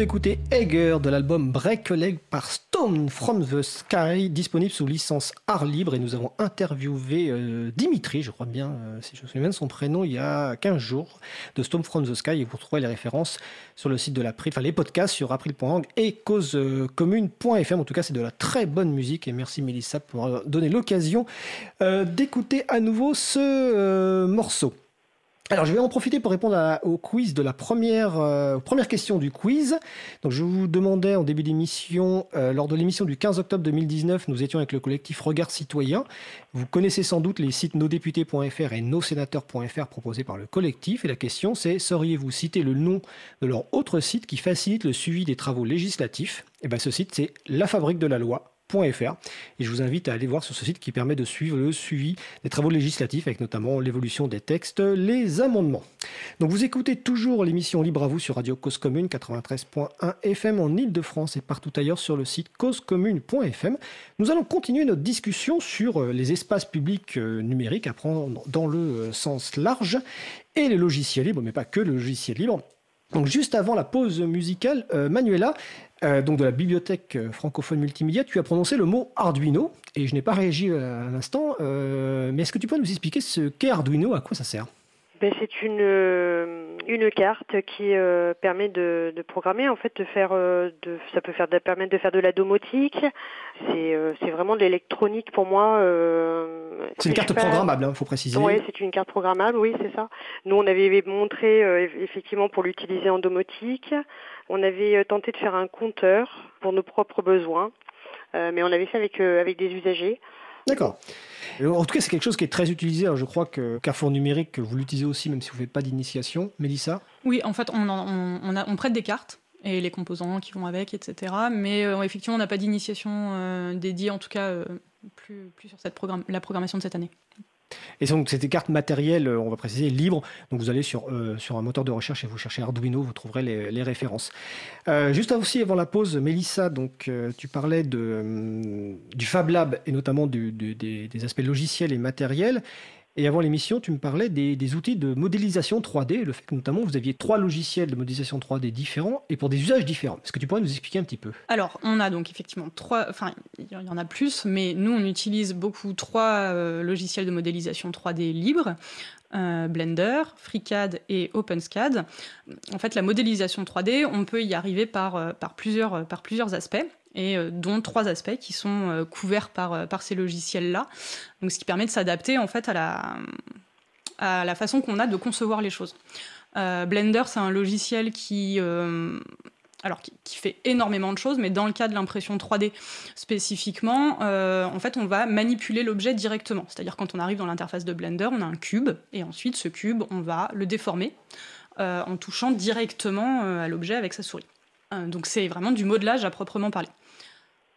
d'écouter Egger de l'album Break Leg par Stone from the Sky, disponible sous licence art libre. Et nous avons interviewé euh, Dimitri, je crois bien, euh, si je me souviens de son prénom, il y a 15 jours, de Stone from the Sky. Et vous trouverez les références sur le site de l'April, enfin les podcasts sur april.org et causecommune.fm. En tout cas, c'est de la très bonne musique. Et merci Mélissa pour donner l'occasion d'écouter à nouveau ce morceau. Alors, je vais en profiter pour répondre au quiz de la première, euh, première question du quiz. Donc, je vous demandais en début d'émission, euh, lors de l'émission du 15 octobre 2019, nous étions avec le collectif Regard Citoyen. Vous connaissez sans doute les sites nosdéputés.fr et nossénateurs.fr proposés par le collectif. Et la question, c'est sauriez-vous citer le nom de leur autre site qui facilite le suivi des travaux législatifs? Et eh bien, ce site, c'est La Fabrique de la Loi et je vous invite à aller voir sur ce site qui permet de suivre le suivi des travaux législatifs avec notamment l'évolution des textes, les amendements. Donc vous écoutez toujours l'émission Libre à vous sur Radio Cause Commune 93.1 FM en Ile-de-France et partout ailleurs sur le site causecommune.fm. Nous allons continuer notre discussion sur euh, les espaces publics euh, numériques à prendre dans le euh, sens large et les logiciels libres, mais pas que le logiciel libre. Donc juste avant la pause musicale, Manuela, euh, donc de la bibliothèque euh, francophone multimédia, tu as prononcé le mot Arduino et je n'ai pas réagi euh, à l'instant. mais est-ce que tu peux nous expliquer ce qu'est Arduino, à quoi ça sert? Ben, c'est une une carte qui permet de, programmer en fait de faire de, ça peut faire permettre de faire de la domotique. C'est c'est vraiment de l'électronique pour moi c'est une carte programmable il hein, faut préciser. Oui c'est une carte programmable oui c'est ça. Nous on avait montré effectivement pour l'utiliser en domotique. On avait euh, tenté de faire un compteur pour nos propres besoins, euh, mais on l'avait fait avec, euh, avec des usagers. D'accord. En tout cas, c'est quelque chose qui est très utilisé. je crois que Carrefour Numérique, vous l'utilisez aussi, même si vous ne faites pas d'initiation. Mélissa Oui, en fait, on, prête des cartes et les composants qui vont avec, etc. Mais effectivement, on n'a pas d'initiation dédiée, en tout cas, plus, sur la programmation de cette année. Et donc, c'est des cartes matérielles, euh, on va préciser, libres. Donc, vous allez sur, euh, sur un moteur de recherche et vous cherchez Arduino, vous trouverez les, références. Euh, juste aussi avant la pause, Mélissa, donc, tu parlais de, du Fab Lab et notamment des, aspects logiciels et matériels. Et avant l'émission, tu me parlais des, outils de modélisation 3D, le fait que notamment vous aviez trois logiciels de modélisation 3D différents et pour des usages différents. Est-ce que tu pourrais nous expliquer un petit peu? Alors, on a donc effectivement trois, enfin, il y en a plus, mais nous, on utilise beaucoup trois euh, logiciels de modélisation 3D libres. Euh, Blender, FreeCAD et OpenSCAD. En fait, la modélisation 3D, on peut y arriver par, euh, par, plusieurs, par plusieurs aspects et euh, dont trois aspects qui sont euh, couverts par, euh, par ces logiciels-là. Donc, ce qui permet de s'adapter en fait à la, à la façon qu'on a de concevoir les choses. Blender, c'est un logiciel qui, alors, qui, fait énormément de choses, mais dans le cas de l'impression 3D spécifiquement, en fait, on va manipuler l'objet directement. C'est-à-dire quand on arrive dans l'interface de Blender, on a un cube, et ensuite ce cube, on va le déformer en touchant directement à l'objet avec sa souris. donc c'est vraiment du modelage à proprement parler.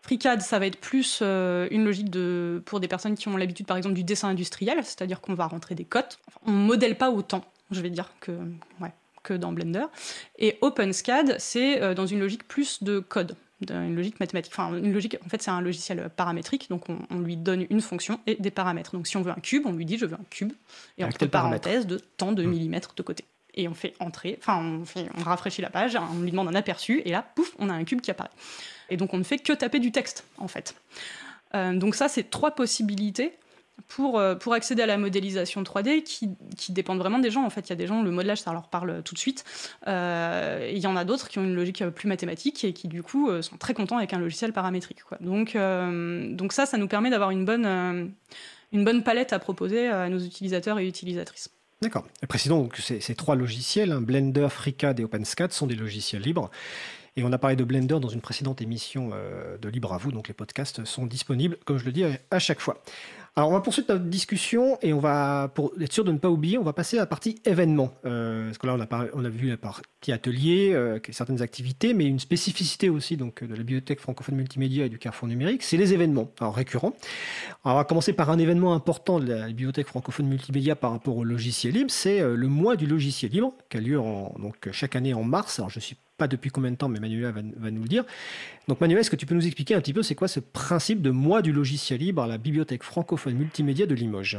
FreeCAD, ça va être plus euh, une logique de, pour des personnes qui ont l'habitude, par exemple, du dessin industriel, c'est-à-dire qu'on va rentrer des cotes. on ne modèle pas autant, je vais dire, que, ouais, que dans Blender. Et OpenSCAD, c'est euh, dans une logique plus de code, une logique mathématique. Enfin, une logique, en fait, c'est un logiciel paramétrique, donc on, lui donne une fonction et des paramètres. Donc si on veut un cube, on lui dit je veux un cube, et entre parenthèses de tant de mmh. millimètres de côté. Et on fait entrer, enfin, on, on rafraîchit la page, on lui demande un aperçu, et là, pouf, on a un cube qui apparaît. Et donc on ne fait que taper du texte, en fait. Euh, donc ça, c'est trois possibilités pour, euh, pour accéder à la modélisation 3D qui, qui, dépendent vraiment des gens. En fait, il y a des gens, le modelage, ça leur parle tout de suite. Euh, il y en a d'autres qui ont une logique plus mathématique et qui, du coup, sont très contents avec un logiciel paramétrique. Donc, donc ça, ça nous permet d'avoir une bonne, une bonne palette à proposer à nos utilisateurs et utilisatrices. D'accord. Précisons que ces, ces trois logiciels, hein, Blender, FreeCAD et OpenSCAD, sont des logiciels libres et on a parlé de Blender dans une précédente émission euh, de Libre à vous, donc les podcasts sont disponibles, comme je le dis, à chaque fois. Alors, on va poursuivre notre discussion et on va, pour être sûr de ne pas oublier, on va passer à la partie événements. Euh, parce que là, on a, vu la partie atelier, euh, certaines activités, mais une spécificité aussi donc, de la bibliothèque francophone multimédia et du Carrefour numérique, c'est les événements récurrents. On va commencer par un événement important de la bibliothèque francophone multimédia par rapport au logiciel libre, c'est le mois du logiciel libre, qui a lieu donc, chaque année en mars. Alors, je suis pas depuis combien de temps, mais Manuela va, nous le dire. Donc Manuela, est-ce que tu peux nous expliquer un petit peu c'est quoi ce principe de mois du logiciel libre à la bibliothèque francophone multimédia de Limoges?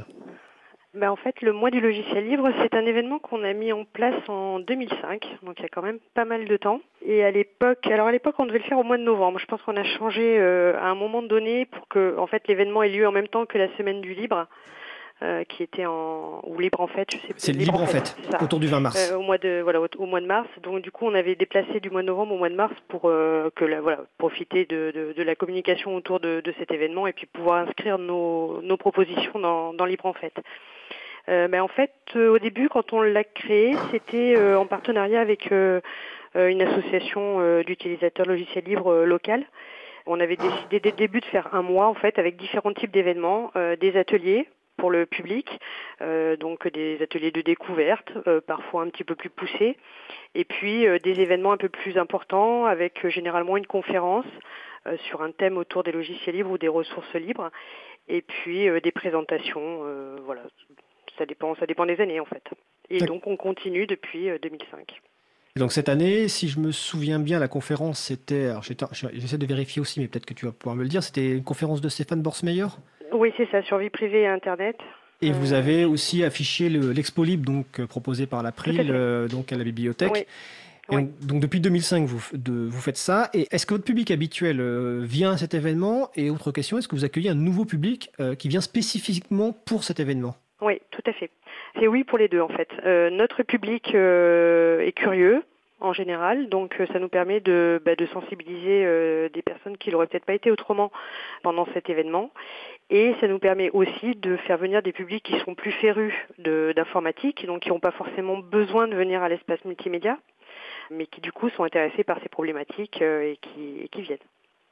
Ben, En fait, le mois du logiciel libre, c'est un événement qu'on a mis en place en 2005, donc il y a quand même pas mal de temps. Et à l'époque, alors à l'époque, on devait le faire au mois de novembre. Je pense qu'on a changé euh, à un moment donné pour que en fait, l'événement ait lieu en même temps que la semaine du libre. Euh, qui était en ou libre en fait, je sais C'est libre, en fait, autour du 20 mars. Euh, au mois de voilà au, mois de mars. Donc du coup, on avait déplacé du mois de novembre au mois de mars pour euh, que la, voilà profiter de, de, de, la communication autour de, de, cet événement et puis pouvoir inscrire nos, nos propositions dans, dans libre en fait. Euh, mais en fait, au début, quand on l'a créé, c'était en partenariat avec une association d'utilisateurs logiciels libres locales. On avait décidé dès le début de faire un mois en fait avec différents types d'événements, des ateliers pour le public, euh, donc des ateliers de découverte, euh, parfois un petit peu plus poussés, et puis euh, des événements un peu plus importants avec généralement une conférence sur un thème autour des logiciels libres ou des ressources libres, et puis des présentations, voilà, ça dépend, ça dépend des années en fait. Et donc on continue depuis 2005. Et donc cette année, si je me souviens bien, la conférence c'était, j'essaie de vérifier aussi, mais peut-être que tu vas pouvoir me le dire, c'était une conférence de Stéphane Borsmeyer? Oui, c'est ça, sur vie privée et Internet. Et vous euh, avez aussi affiché l'Expo Libre donc, euh, proposé par l'April euh, donc à la bibliothèque. Donc, depuis 2005, vous, vous faites ça. Et est-ce que votre public habituel vient à cet événement? Et autre question, est-ce que vous accueillez un nouveau public qui vient spécifiquement pour cet événement? Oui, tout à fait. C'est oui pour les deux en fait. notre public est curieux, en général. Donc euh, ça nous permet de, bah, de sensibiliser euh, des personnes qui n'auraient peut-être pas été autrement pendant cet événement. Et ça nous permet aussi de faire venir des publics qui sont plus férus d'informatique, donc qui n'ont pas forcément besoin de venir à l'espace multimédia, mais qui du coup sont intéressés par ces problématiques euh, et qui, et qui viennent.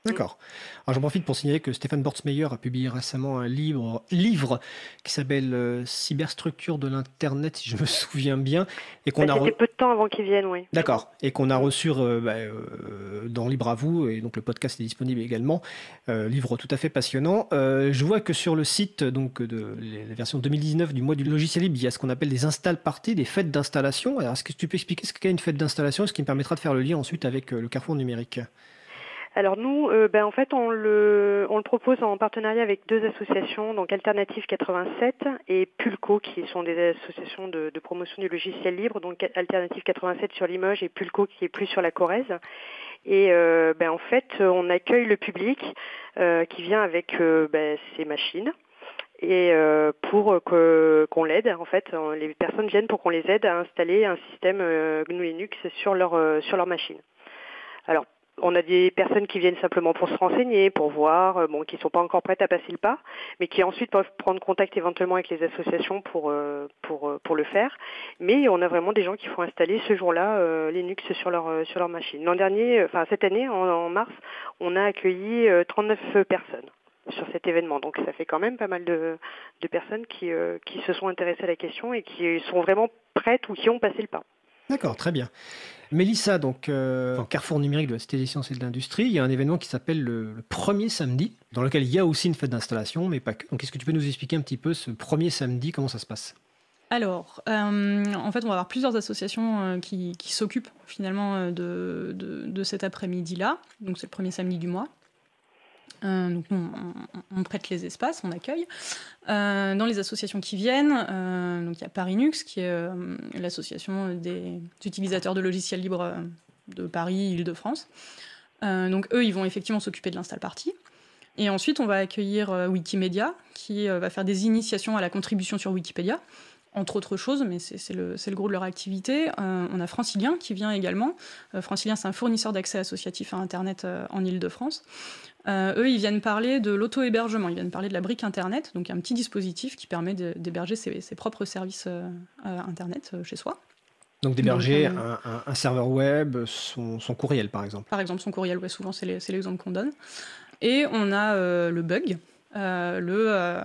D'accord. Alors j'en profite pour signaler que Stéphane Bortsmeyer a publié récemment un livre, livre qui s'appelle euh, Cyberstructure de l'Internet, si je me souviens bien. Et qu'on bah, a C'était peu de temps avant qu'il vienne, oui. D'accord. Et qu'on a reçu euh, bah, euh, dans Libre à vous, et donc le podcast est disponible également. livre tout à fait passionnant. je vois que sur le site donc, de la version 2019 du mois du logiciel libre, il y a ce qu'on appelle des install parties, des fêtes d'installation. Alors est-ce que tu peux expliquer ce qu'est une fête d'installation, ce qui me permettra de faire le lien ensuite avec le carrefour numérique? Alors nous, euh, ben, en fait, on le, propose en partenariat avec deux associations, donc Alternative 87 et Pulco, qui sont des associations de, promotion du logiciel libre, donc Alternative 87 sur Limoges et Pulco qui est plus sur la Corrèze. Et euh, ben, en fait, on accueille le public euh, qui vient avec ben, ses machines et pour qu'on l'aide en fait les personnes viennent pour qu'on les aide à installer un système GNU Linux sur leur sur leur machine. Alors on a des personnes qui viennent simplement pour se renseigner, pour voir, euh, bon, qui sont pas encore prêtes à passer le pas, mais qui ensuite peuvent prendre contact éventuellement avec les associations pour euh, pour euh, pour le faire. Mais on a vraiment des gens qui font installer ce jour-là Linux sur leur sur leur machine. L'an dernier, enfin cette année en, mars, on a accueilli 39 personnes sur cet événement. Donc ça fait quand même pas mal de, de personnes qui, qui se sont intéressées à la question et qui sont vraiment prêtes ou qui ont passé le pas. D'accord, très bien. Mélissa, donc, euh, Carrefour numérique de la Cité des sciences et de l'industrie, il y a un événement qui s'appelle le, premier samedi, dans lequel il y a aussi une fête d'installation, mais pas que. Donc, est-ce que tu peux nous expliquer un petit peu ce premier samedi, comment ça se passe? Alors, euh, en fait, on va avoir plusieurs associations euh, qui, s'occupent finalement de, de cet après-midi-là. Donc, c'est le premier samedi du mois. Euh, donc on, prête les espaces, on accueille. Euh, dans les associations qui viennent, euh, donc il y a Parinux, qui est l'association des utilisateurs de logiciels libres de Paris, Île-de-France. donc eux, ils vont effectivement s'occuper de l'install party. Et ensuite, on va accueillir Wikimedia, qui va faire des initiations à la contribution sur Wikipédia entre autres choses, mais c'est le, le, gros de leur activité. on a Francilien qui vient également. Francilien, c'est un fournisseur d'accès associatif à Internet en Ile-de-France. Euh, eux, ils viennent parler de l'auto-hébergement, ils viennent parler de la brique Internet, donc un petit dispositif qui permet d'héberger ses, propres services euh, Internet euh, chez soi. Donc d'héberger un, serveur web, son, courriel par exemple. Par exemple, son courriel, ouais, souvent c'est l'exemple qu'on donne. Et on a le bug, euh, le, euh,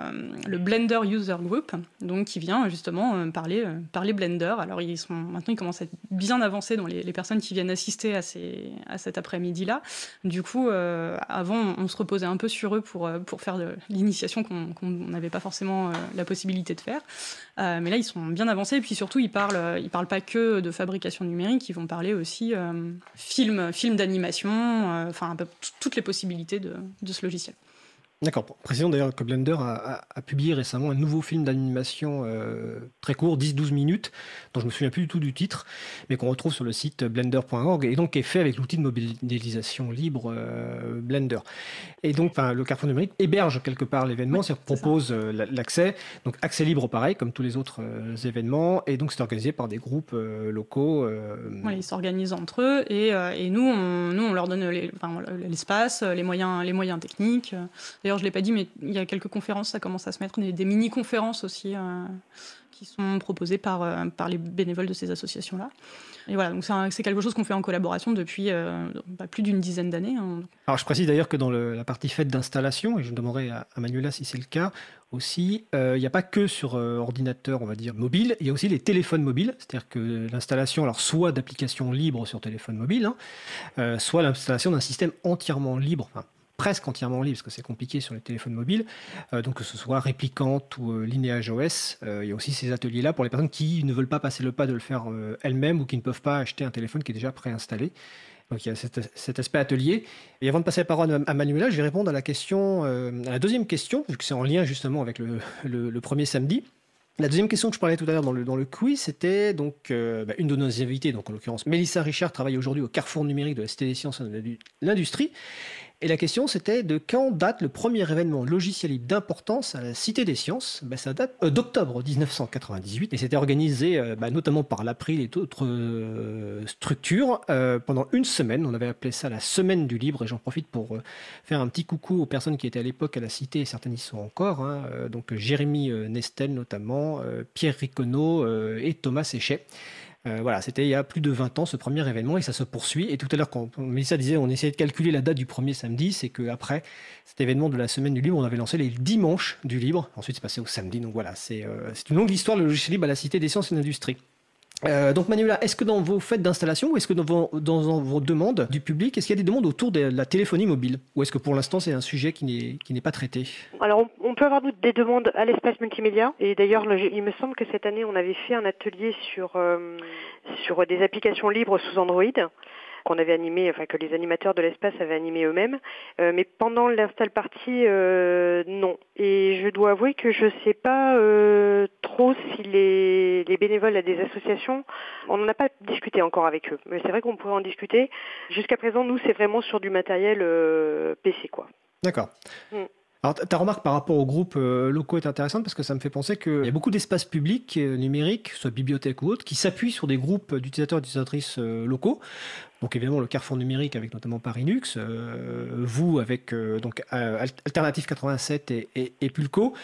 le, Blender User Group, donc qui vient justement euh, parler, parler Blender. Alors ils sont maintenant ils commencent à être bien avancés dans les, personnes qui viennent assister à, ces, à cet après-midi-là. Du coup, avant on se reposait un peu sur eux pour, pour faire l'initiation qu'on n'avait pas forcément la possibilité de faire. mais là ils sont bien avancés et puis surtout ils parlent, ils parlent pas que de fabrication numérique, ils vont parler aussi film, film d'animation, enfin toutes les possibilités de, de ce logiciel. D'accord. Précisons d'ailleurs que Blender a, publié récemment un nouveau film d'animation euh, très court, 10-12 minutes, dont je me souviens plus du tout du titre, mais qu'on retrouve sur le site blender.org et donc est fait avec l'outil de modélisation libre euh, Blender. Et donc, le Carrefour numérique héberge quelque part l'événement, c'est-à-dire propose euh, l'accès, donc accès libre pareil comme tous les autres événements, et donc c'est organisé par des groupes locaux. ils s'organisent entre eux et, et, nous, on, nous, on leur donne l'espace, les, moyens, les moyens techniques. D'ailleurs, je ne l'ai pas dit, mais il y a quelques conférences, ça commence à se mettre, des, mini-conférences aussi euh, qui sont proposées par, euh, par les bénévoles de ces associations-là. Et voilà, donc c'est quelque chose qu'on fait en collaboration depuis euh, bah, plus d'une dizaine d'années. Hein. Alors je précise d'ailleurs que dans la partie faite d'installation, et je demanderai à, Manuela si c'est le cas aussi, il n'y a pas que sur ordinateur, on va dire, mobile, il y a aussi les téléphones mobiles, c'est-à-dire que l'installation, alors soit d'applications libres sur téléphone mobile, hein, soit l'installation d'un système entièrement libre, presque entièrement libre, parce que c'est compliqué sur les téléphones mobiles, euh, donc que ce soit Réplicante ou euh, Lineage OS. Euh, il y a aussi ces ateliers-là pour les personnes qui ne veulent pas passer le pas de le faire elles-mêmes ou qui ne peuvent pas acheter un téléphone qui est déjà préinstallé. Donc il y a cet, aspect atelier. Et avant de passer la parole à Manuela, je vais répondre à la question, à la deuxième question, vu que c'est en lien justement avec le, premier samedi. La deuxième question que je parlais tout à l'heure dans le, dans le quiz, c'était donc bah, une de nos invités, donc en l'occurrence Mélissa Richard, travaille aujourd'hui au Carrefour numérique de la Cité des sciences et de l'industrie. Et la question, c'était de quand date le premier événement logiciel libre d'importance à la Cité des Sciences? Ben, Ça date euh, d'octobre 1998 et c'était organisé euh, ben, notamment par l'April et d'autres euh, structures pendant une semaine. On avait appelé ça la Semaine du Libre et j'en profite pour faire un petit coucou aux personnes qui étaient à l'époque à la Cité et certaines y sont encore. Hein. donc Jérémy Nestel notamment, Pierre Riconneau et Thomas Séchet. Euh, voilà, c'était il y a plus de 20 ans ce premier événement et ça se poursuit. Et tout à l'heure, quand Mélissa disait on essayait de calculer la date du premier samedi, c'est qu'après cet événement de la semaine du libre, on avait lancé les dimanches du libre. Ensuite, c'est passé au samedi. Donc voilà, c'est euh, une longue histoire, le logiciel libre à la Cité des sciences et de l'industrie. Euh, donc Manuela, est-ce que dans vos fêtes d'installation ou est-ce que dans vos, demandes du public, est-ce qu'il y a des demandes autour de la téléphonie mobile? Ou est-ce que pour l'instant c'est un sujet qui n'est pas traité? Alors on, peut avoir des demandes à l'espace multimédia. Et d'ailleurs il me semble que cette année on avait fait un atelier sur, euh, sur des applications libres sous Android qu'on avait animé, enfin que les animateurs de l'espace avaient animé eux-mêmes. Euh, mais pendant l'install party, euh, non. Et je dois avouer que je ne sais pas euh, trop si les, les, bénévoles à des associations, on n'en a pas discuté encore avec eux. Mais c'est vrai qu'on pourrait en discuter. Jusqu'à présent, nous, c'est vraiment sur du matériel PC, quoi. D'accord. Mm. Alors, ta remarque par rapport aux groupes locaux est intéressante parce que ça me fait penser qu'il y a beaucoup d'espaces publics numériques, soit bibliothèques ou autres, qui s'appuient sur des groupes d'utilisateurs et d'utilisatrices locaux donc évidemment le carrefour numérique avec notamment Parinux, euh, vous avec euh, donc euh, Alternative 87 et, et, Pulco.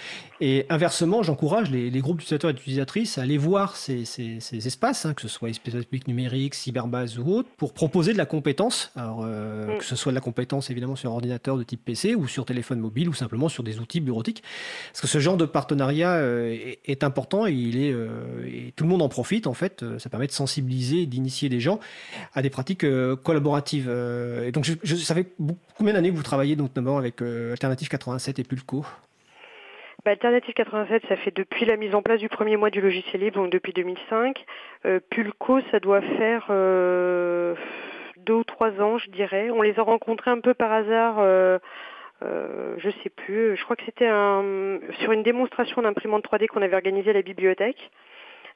Et inversement, j'encourage les, groupes d'utilisateurs et d'utilisatrices à aller voir ces, espaces, hein, que ce soit espaces publics numériques, cyberbase ou autres, pour proposer de la compétence. Alors mm. que ce soit de la compétence évidemment sur ordinateur de type PC ou sur téléphone mobile ou simplement sur des outils bureautiques. Parce que ce genre de partenariat est, important et il est et tout le monde en profite en fait. Ça permet de sensibiliser, d'initier des gens à des pratiques euh, collaborative. Euh, et donc, je, fait combien d'années que vous travaillez notamment avec euh, Alternative 87 et Pulco? Bah, Alternative 87, ça fait depuis la mise en place du premier mois du logiciel libre, donc depuis 2005. Pulco, ça doit faire deux ou trois ans, je dirais. On les a rencontrés un peu par hasard. Euh, je sais plus, je crois que c'était un, sur une démonstration d'imprimante 3D qu'on avait organisée à la bibliothèque.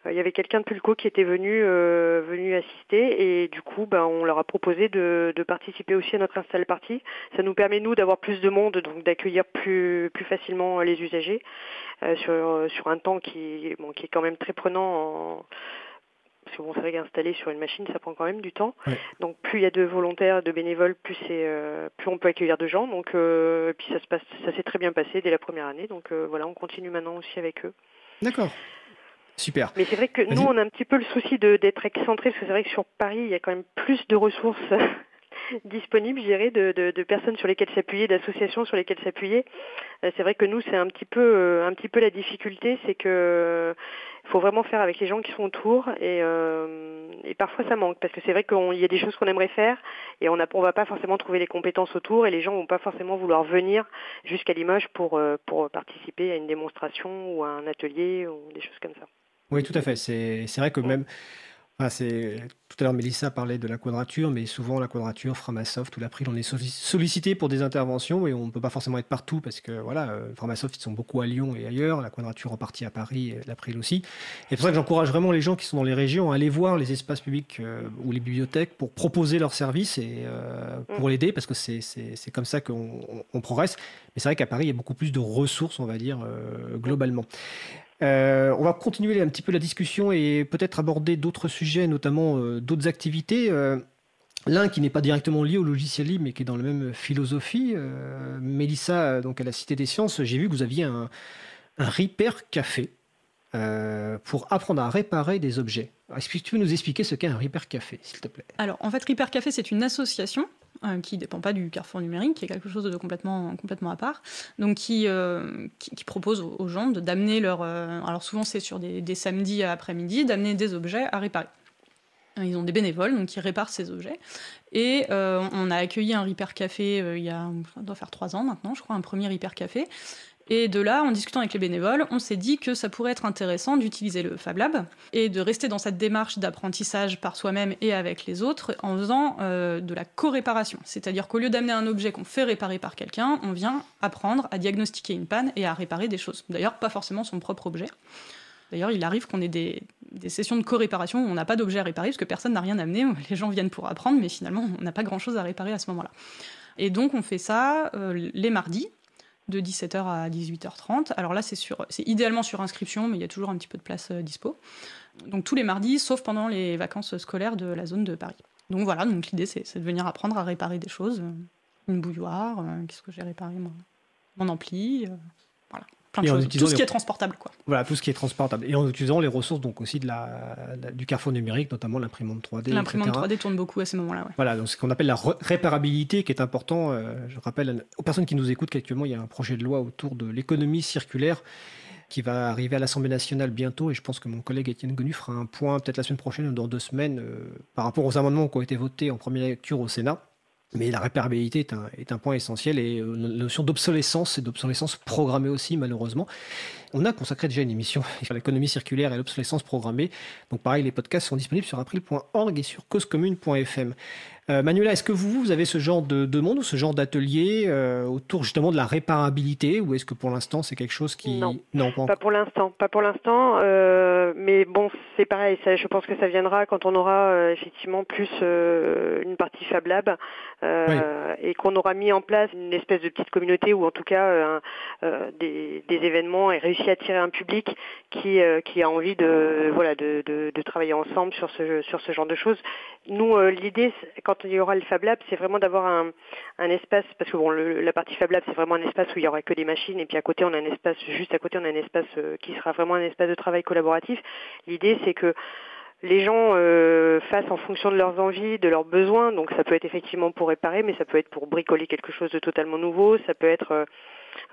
Euh, il y avait quelqu'un de Pulco qui était venu euh, venu assister et du coup ben, on leur a proposé de, participer aussi à notre install party. Ça nous permet nous d'avoir plus de monde donc d'accueillir plus plus facilement les usagers euh, sur sur un temps qui bon, qui est quand même très prenant parce que bon, c'est vrai qu'installer sur une machine, ça prend quand même du temps. Donc plus il y a de volontaires, de bénévoles, plus c'est plus on peut accueillir de gens. Donc et puis ça se passe, ça s'est très bien passé dès la première année. Donc voilà, on continue maintenant aussi avec eux. D'accord. Super. Mais c'est vrai que nous, on a un petit peu le souci d'être excentré, parce que c'est vrai que sur Paris, il y a quand même plus de ressources disponibles, je dirais, de, de, personnes sur lesquelles s'appuyer, d'associations sur lesquelles s'appuyer. Euh, c'est vrai que nous, c'est un petit peu, euh, un petit peu la difficulté, c'est que il faut vraiment faire avec les gens qui sont autour, et, euh, et parfois ça manque, parce que c'est vrai qu'il y a des choses qu'on aimerait faire, et on ne on va pas forcément trouver les compétences autour, et les gens vont pas forcément vouloir venir jusqu'à Limoges pour, pour participer à une démonstration ou à un atelier ou des choses comme ça. Oui, tout à fait. C'est vrai que même Ah, c'est tout à l'heure Mélissa parlait de la quadrature, mais souvent la quadrature, Framasoft ou l'April, on est sollicité pour des interventions et on ne peut pas forcément être partout parce que voilà, euh, Framasoft ils sont beaucoup à Lyon et ailleurs, la quadrature en partie à Paris, et l'April aussi. Et c'est pour ça que j'encourage vraiment les gens qui sont dans les régions à aller voir les espaces publics euh, ou les bibliothèques pour proposer leurs services et euh, pour mm. l'aider parce que c'est comme ça qu'on progresse. Mais c'est vrai qu'à Paris, il y a beaucoup plus de ressources, on va dire, globalement. Euh, on va continuer un petit peu la discussion et peut-être aborder d'autres sujets, notamment euh, d'autres activités. Euh, l'un qui n'est pas directement lié au logiciel libre, mais qui est dans la même philosophie. Mélissa, donc à la Cité des Sciences, j'ai vu que vous aviez un, un Repair Café pour apprendre à réparer des objets. Est-ce que tu peux nous expliquer ce qu'est un Repair Café, s'il te plaît? Alors, en fait, Repair Café, c'est une association euh, qui ne dépend pas du Carrefour numérique, qui est quelque chose de complètement, complètement à part, donc qui, euh, qui, propose aux gens d'amener leur... Euh, alors souvent c'est sur des, des samedis après-midi, d'amener des objets à réparer. Ils ont des bénévoles donc qui réparent ces objets. Et on a accueilli un Repair Café il y a, ça doit faire trois ans maintenant, je crois, un premier Repair Café. Et de là, en discutant avec les bénévoles, on s'est dit que ça pourrait être intéressant d'utiliser le Fab Lab et de rester dans cette démarche d'apprentissage par soi-même et avec les autres en faisant euh, de la co-réparation. C'est-à-dire qu'au lieu d'amener un objet qu'on fait réparer par quelqu'un, on vient apprendre à diagnostiquer une panne et à réparer des choses. D'ailleurs, pas forcément son propre objet. D'ailleurs, il arrive qu'on ait des, sessions de co-réparation où on n'a pas d'objet à réparer parce que personne n'a rien amené, les gens viennent pour apprendre, mais finalement, on n'a pas grand-chose à réparer à ce moment-là. Et donc, on fait ça euh, les mardis, de 17h à 18h30. Alors là, c'est, sur, c'est idéalement sur inscription, mais il y a toujours un petit peu de place euh, dispo. Donc tous les mardis, sauf pendant les vacances scolaires de la zone de Paris. Donc voilà, donc l'idée, c'est, de venir apprendre à réparer des choses. Euh, une bouilloire, euh, qu'est-ce que j'ai réparé Mon ampli, voilà. Tout ce qui est transportable, quoi. Voilà, tout ce qui est transportable. Et en utilisant les ressources donc aussi de la, du carrefour numérique, notamment l'imprimante 3D. L'imprimante 3D tourne beaucoup à ces moments-là. Voilà, donc ce qu'on appelle la réparabilité qui est important. Euh, je rappelle aux personnes qui nous écoutent qu'actuellement, il y a un projet de loi autour de l'économie circulaire qui va arriver à l'Assemblée nationale bientôt. Et je pense que mon collègue Étienne Gonu fera un point peut-être la semaine prochaine ou dans deux semaines euh, par rapport aux amendements qui ont été votés en première lecture au Sénat. Mais la réparabilité est un, est un point essentiel et euh, la notion d'obsolescence et d'obsolescence programmée aussi, malheureusement. On a consacré déjà une émission sur l'économie circulaire et l'obsolescence programmée. Donc pareil, les podcasts sont disponibles sur april.org et sur causecommune.fm. Euh, Manuela, est-ce que vous, vous avez ce genre de demande ou ce genre d'atelier euh, autour justement de la réparabilité ou est-ce que pour l'instant c'est quelque chose qui... Non, pas, pour l'instant. Pas pour l'instant. Euh, mais bon, c'est pareil. Ça, je pense que ça viendra quand on aura effectivement plus une partie Fab Lab et qu'on aura mis en place une espèce de petite communauté ou en tout cas des, des, événements et réussi à attirer un public qui, a envie de, voilà, de, travailler ensemble sur ce, genre de choses. Nous, l'idée, quand il y aura le Fab Lab, c'est vraiment d'avoir un, espace, parce que bon, la partie Fab Lab, c'est vraiment un espace où il y aura que des machines, et puis à côté, on a un espace, juste à côté, on a un espace euh, qui sera vraiment un espace de travail collaboratif. L'idée, c'est que les gens euh, fassent en fonction de leurs envies, de leurs besoins. Donc ça peut être effectivement pour réparer, mais ça peut être pour bricoler quelque chose de totalement nouveau. Ça peut être euh,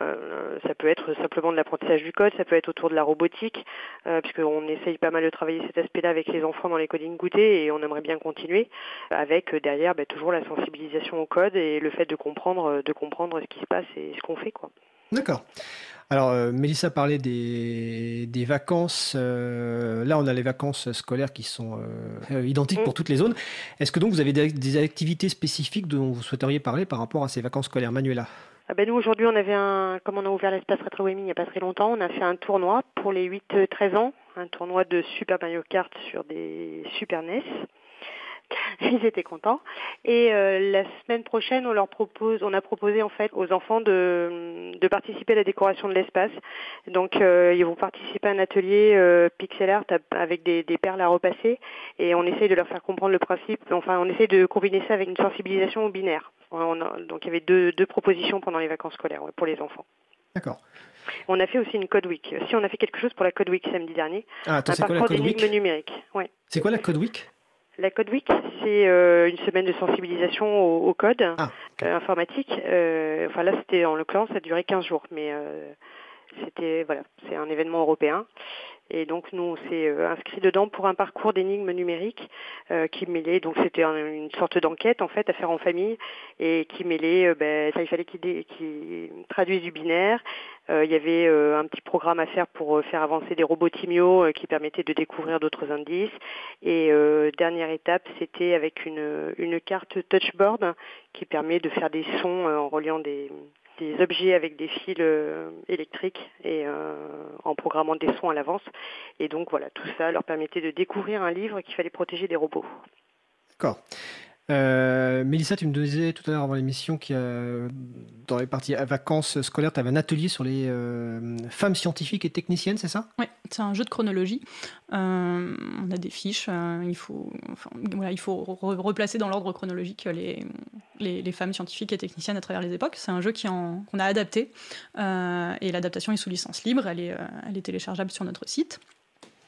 euh, ça peut être simplement de l'apprentissage du code, ça peut être autour de la robotique, euh, puisqu'on essaye pas mal de travailler cet aspect-là avec les enfants dans les coding goûtés et on aimerait bien continuer avec euh, derrière bah, toujours la sensibilisation au code et le fait de comprendre, de comprendre ce qui se passe et ce qu'on fait. quoi. D'accord. Alors, Mélissa parlait des, des vacances. là, on a les vacances scolaires qui sont identiques pour mm. toutes les zones. Est-ce que donc vous avez des, des, activités spécifiques dont vous souhaiteriez parler par rapport à ces vacances scolaires Manuela? Ah ben nous aujourd'hui on avait un comme on a ouvert l'espace rétro il n'y a pas très longtemps, on a fait un tournoi pour les 8-13 ans, un tournoi de Super Mario Kart sur des Super NES. Ils étaient contents. Et euh, la semaine prochaine, on leur propose, on a proposé en fait aux enfants de, de participer à la décoration de l'espace. Donc euh, ils vont participer à un atelier euh, pixel art avec des, des, perles à repasser, et on essaye de leur faire comprendre le principe. Enfin, on essaie de combiner ça avec une sensibilisation au binaire. donc il y avait deux, deux propositions pendant les vacances scolaires pour les enfants. D'accord. On a fait aussi une Code Week. Si on a fait quelque chose pour la Code Week samedi dernier, ah, attends, la Code Week? numériques. Ouais. C'est quoi la Code Week? La Code Week, c'est euh, une semaine de sensibilisation au, code ah, euh, informatique. Euh, enfin là, c'était en l'occurrence, ça a duré 15 jours, mais c'était voilà, c'est un événement européen Et donc nous on s'est inscrit dedans pour un parcours d'énigmes numériques qui mêlait, donc c'était une sorte d'enquête en fait à faire en famille et qui mêlait, ben, ça il fallait qu'il traduise du binaire, il y avait un petit programme à faire pour faire avancer des robots Timio qui permettaient de découvrir d'autres indices. Et dernière étape, c'était avec une, une carte touchboard qui permet de faire des sons en reliant des, des objets avec des fils euh, électriques et euh, en programmant des sons à l'avance. Et donc voilà, tout ça leur permettait de découvrir un livre qu'il fallait protéger des robots. D'accord. Euh, Mélissa, tu me disais tout à l'heure avant l'émission qu'il dans les parties vacances scolaires, tu avais un atelier sur les euh, femmes scientifiques et techniciennes, c'est ça? Oui, c'est un jeu de chronologie. Euh, on a des fiches, il faut, replacer dans l'ordre chronologique les, femmes scientifiques et techniciennes à travers les époques. C'est un jeu qu'on a adapté et l'adaptation est sous licence libre, elle est téléchargeable sur notre site.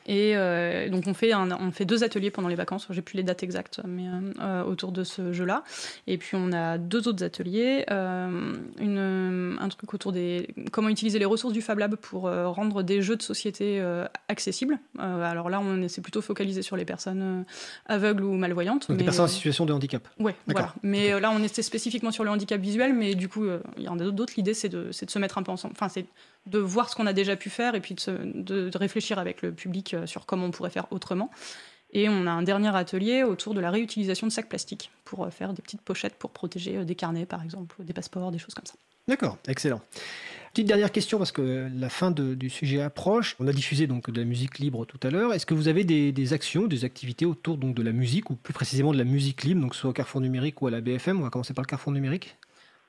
Et euh, donc on fait, on fait deux ateliers pendant les vacances, j'ai plus les dates exactes, mais euh, autour de ce jeu-là. Et puis on a deux autres ateliers, euh, une, un truc autour des comment utiliser les ressources du Fab Lab pour rendre des jeux de société accessibles. alors là, on s'est plutôt focalisé sur les personnes aveugles ou malvoyantes. Donc des personnes en situation de handicap. Ouais, voilà. Mais là, on était spécifiquement sur le handicap visuel, mais du coup, il y en a d'autres. L'idée, c'est de, de, se mettre un peu ensemble. Enfin, c'est de voir ce qu'on a déjà pu faire et puis de, réfléchir avec le public euh, sur comment on pourrait faire autrement. Et on a un dernier atelier autour de la réutilisation de sacs plastiques pour euh, faire des petites pochettes pour protéger euh, des carnets, par exemple, des passeports, des choses comme ça. D'accord, excellent. Petite dernière question parce que la fin du sujet approche. On a diffusé donc de la musique libre tout à l'heure. Est-ce que vous avez des, actions, des activités autour donc de la musique ou plus précisément de la musique libre, donc soit au Carrefour numérique ou à la BFM On va commencer par le Carrefour numérique?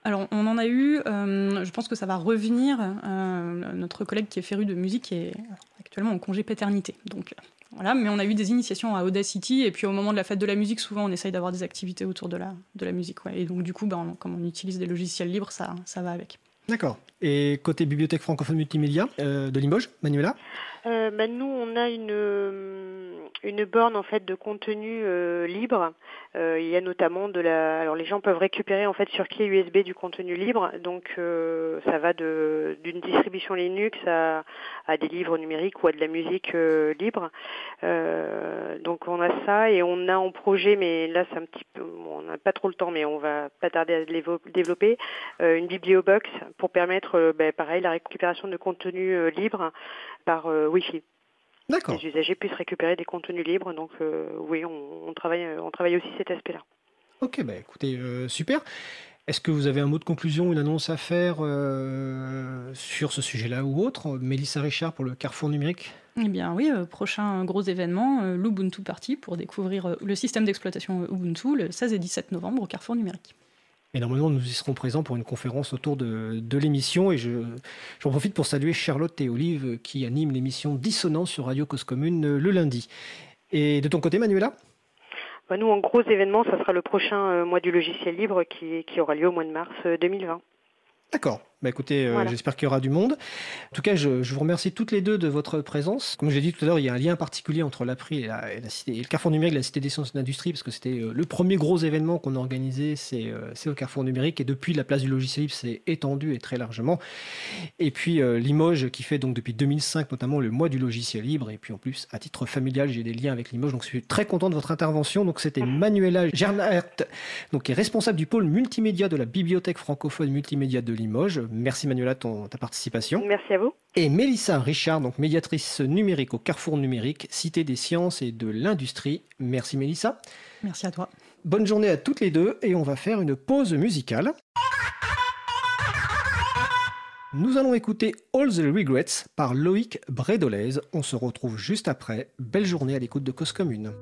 Alors, on en a eu, euh, je pense que ça va revenir. Euh, notre collègue qui est féru de musique est actuellement en congé paternité. Donc, voilà, mais on a eu des initiations à Audacity, et puis au moment de la fête de la musique, souvent on essaye d'avoir des activités autour de la, de la musique. Et donc, du coup, ben, comme on utilise des logiciels libres, ça, ça va avec. D'accord. Et côté bibliothèque francophone multimédia euh, de Limoges, Manuela? Ben, Nous, on a une, une borne en fait de contenu libre euh, il y a notamment de la. Alors les gens peuvent récupérer en fait sur clé USB du contenu libre, donc euh, ça va d'une distribution Linux à, des livres numériques ou à de la musique euh, libre. donc on a ça et on a en projet, mais là c'est un petit peu, on n'a pas trop le temps, mais on va pas tarder à développer une bibliobox pour permettre, ben, pareil, la récupération de contenu libre par Wi-Fi. Les usagers puissent récupérer des contenus libres. Donc euh, oui, on, travaille, on travaille aussi cet aspect-là. Ok, bah écoutez, euh, super. Est-ce que vous avez un mot de conclusion, une annonce à faire euh, sur ce sujet-là ou autre Mélissa Richard pour le Carrefour numérique? Eh bien oui, prochain gros événement, l'Ubuntu Party pour découvrir le système d'exploitation Ubuntu le 16 et 17 novembre au Carrefour numérique. Et normalement, nous y serons présents pour une conférence autour de, l'émission. Et j'en profite pour saluer Charlotte et Olive qui animent l'émission Dissonance sur Radio Cause Commune euh, le lundi. Et de ton côté, Manuela? Bah, Nous, en gros événement, ça sera le prochain euh, mois du logiciel libre qui, qui, aura lieu au mois de mars 2020. Euh, D'accord. Bah écoutez, euh, j'espère qu'il y aura du monde. En tout cas, je, vous remercie toutes les deux de votre présence. Comme j'ai dit tout à l'heure, il y a un lien particulier entre l'April et, la, et, la cité, et le Carrefour numérique de la Cité des sciences et de l'industrie, parce que c'était euh, le premier gros événement qu'on a organisé, c'est euh, au Carrefour numérique, et depuis la place du logiciel libre s'est étendu et très largement. Et puis Limoges, qui fait donc depuis 2005 notamment le mois du logiciel libre, et puis en plus, à titre familial, j'ai des liens avec Limoges, donc je suis très content de votre intervention. Donc c'était Manuela Gernhardt, donc qui est responsable du pôle multimédia de la Bibliothèque francophone multimédia de Limoges. Merci Manuela ton, ta participation. Merci à vous. Et Mélissa Richard, donc médiatrice numérique au Carrefour numérique, Cité des sciences et de l'industrie. Merci Mélissa. Merci à toi. Bonne journée à toutes les deux et on va faire une pause musicale. Nous allons écouter All the Regrets par Loïc Brédolez. On se retrouve juste après. Belle journée à l'écoute de Cause Commune.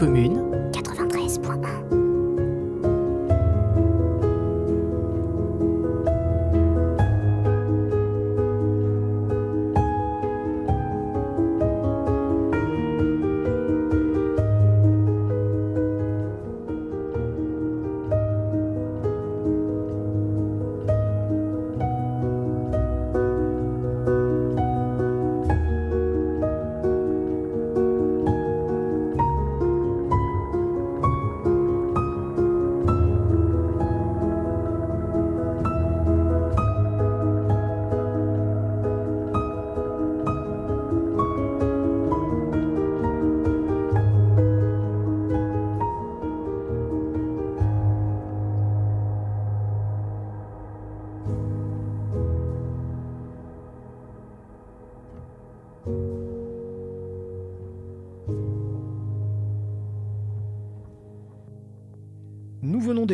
Commune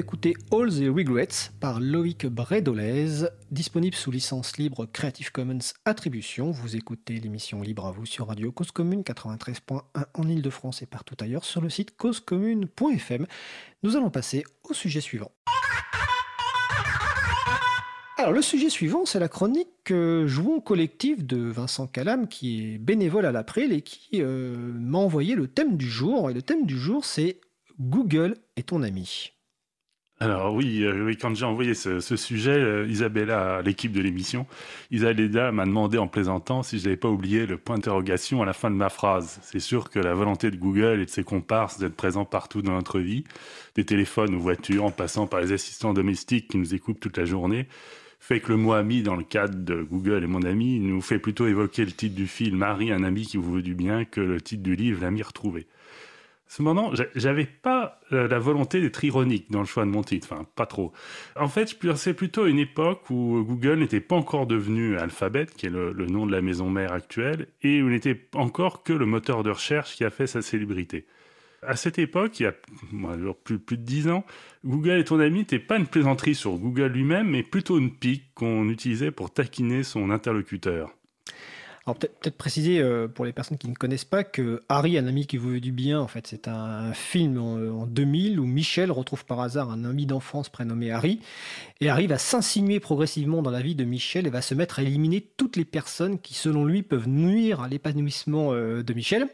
d'écouter All the Regrets par Loïc Bredolez, disponible sous licence libre Creative Commons Attribution. Vous écoutez l'émission Libre à vous sur Radio Cause Commune 93.1 en Ile-de-France et partout ailleurs sur le site causecommune.fm. Nous allons passer au sujet suivant. Alors le sujet suivant, c'est la chronique Jouons collectif de Vincent Calam, qui est bénévole à l'April et qui euh, m'a envoyé le thème du jour. Et le thème du jour, c'est Google est ton ami. Alors oui, euh, oui quand j'ai envoyé ce, sujet, euh, Isabella, l'équipe de l'émission, Isabella m'a demandé en plaisantant si je n'avais pas oublié le point d'interrogation à la fin de ma phrase. C'est sûr que la volonté de Google et de ses comparses d'être présents partout dans notre vie, des téléphones aux voitures, en passant par les assistants domestiques qui nous écoutent toute la journée, fait que le mot ami dans le cadre de Google et mon ami nous fait plutôt évoquer le titre du film Marie, un ami qui vous veut du bien que le titre du livre L'ami retrouvé. Cependant, j'avais pas euh, la volonté d'être ironique dans le choix de mon titre, enfin pas trop. En fait, je pensais plutôt à une époque où Google n'était pas encore devenu Alphabet, qui est le, nom de la maison mère actuelle, et où n'était encore que le moteur de recherche qui a fait sa célébrité. À cette époque, il y a plus, plus de dix ans, Google et ton ami n'était pas une plaisanterie sur Google lui-même, mais plutôt une pique qu'on utilisait pour taquiner son interlocuteur. Alors peut-être préciser euh, pour les personnes qui ne connaissent pas que Harry, un ami qui vous veut du bien, en fait, c'est un, film en, 2000 où Michel retrouve par hasard un ami d'enfance prénommé Harry et Harry va s'insinuer progressivement dans la vie de Michel et va se mettre à éliminer toutes les personnes qui, selon lui, peuvent nuire à l'épanouissement euh, de Michel.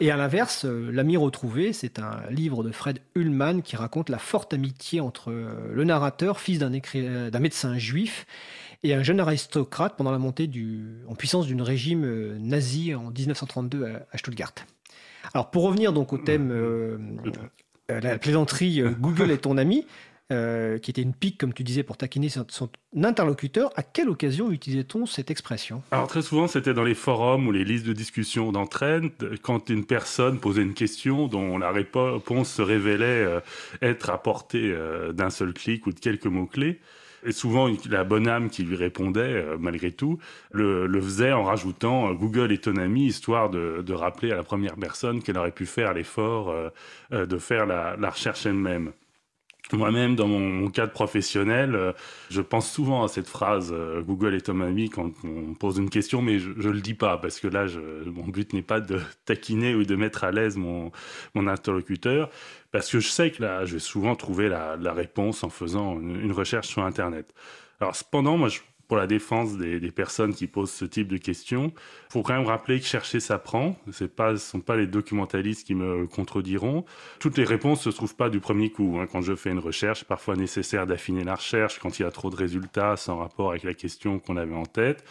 Et à l'inverse, euh, l'ami retrouvé, c'est un livre de Fred Ullman qui raconte la forte amitié entre le narrateur, fils d'un médecin juif, et un jeune aristocrate pendant la montée en puissance d'une régime euh, nazi en 1932 à, Stuttgart. Alors pour revenir donc au thème, euh, euh, la plaisanterie Google est ton ami, qui était une pique, comme tu disais, pour taquiner son, interlocuteur. À quelle occasion utilisait-on cette expression? Alors très souvent, c'était dans les forums ou les listes de discussion d'entraîne, quand une personne posait une question dont la réponse se révélait être apportée d'un seul clic ou de quelques mots-clés et souvent la bonne âme qui lui répondait, euh, malgré tout, le, faisait en rajoutant euh, Google est ton ami, histoire de, rappeler à la première personne qu'elle aurait pu faire l'effort euh, de faire la recherche elle-même. Moi-même, dans mon, cadre professionnel, euh, je pense souvent à cette phrase euh, Google est ton ami quand on pose une question, mais je ne le dis pas parce que là, mon but n'est pas de taquiner ou de mettre à l'aise mon, interlocuteur, parce que je sais que là, je vais souvent trouver la, la réponse en faisant une, une, recherche sur Internet. Alors, cependant, moi, je pour la défense des, personnes qui posent ce type de questions. Il faut quand même rappeler que chercher s'apprend. Ce ne sont pas les documentalistes qui me contrediront. Toutes les réponses ne se trouvent pas du premier coup. Hein. Quand je fais une recherche, parfois nécessaire d'affiner la recherche quand il y a trop de résultats sans rapport avec la question qu'on avait en tête.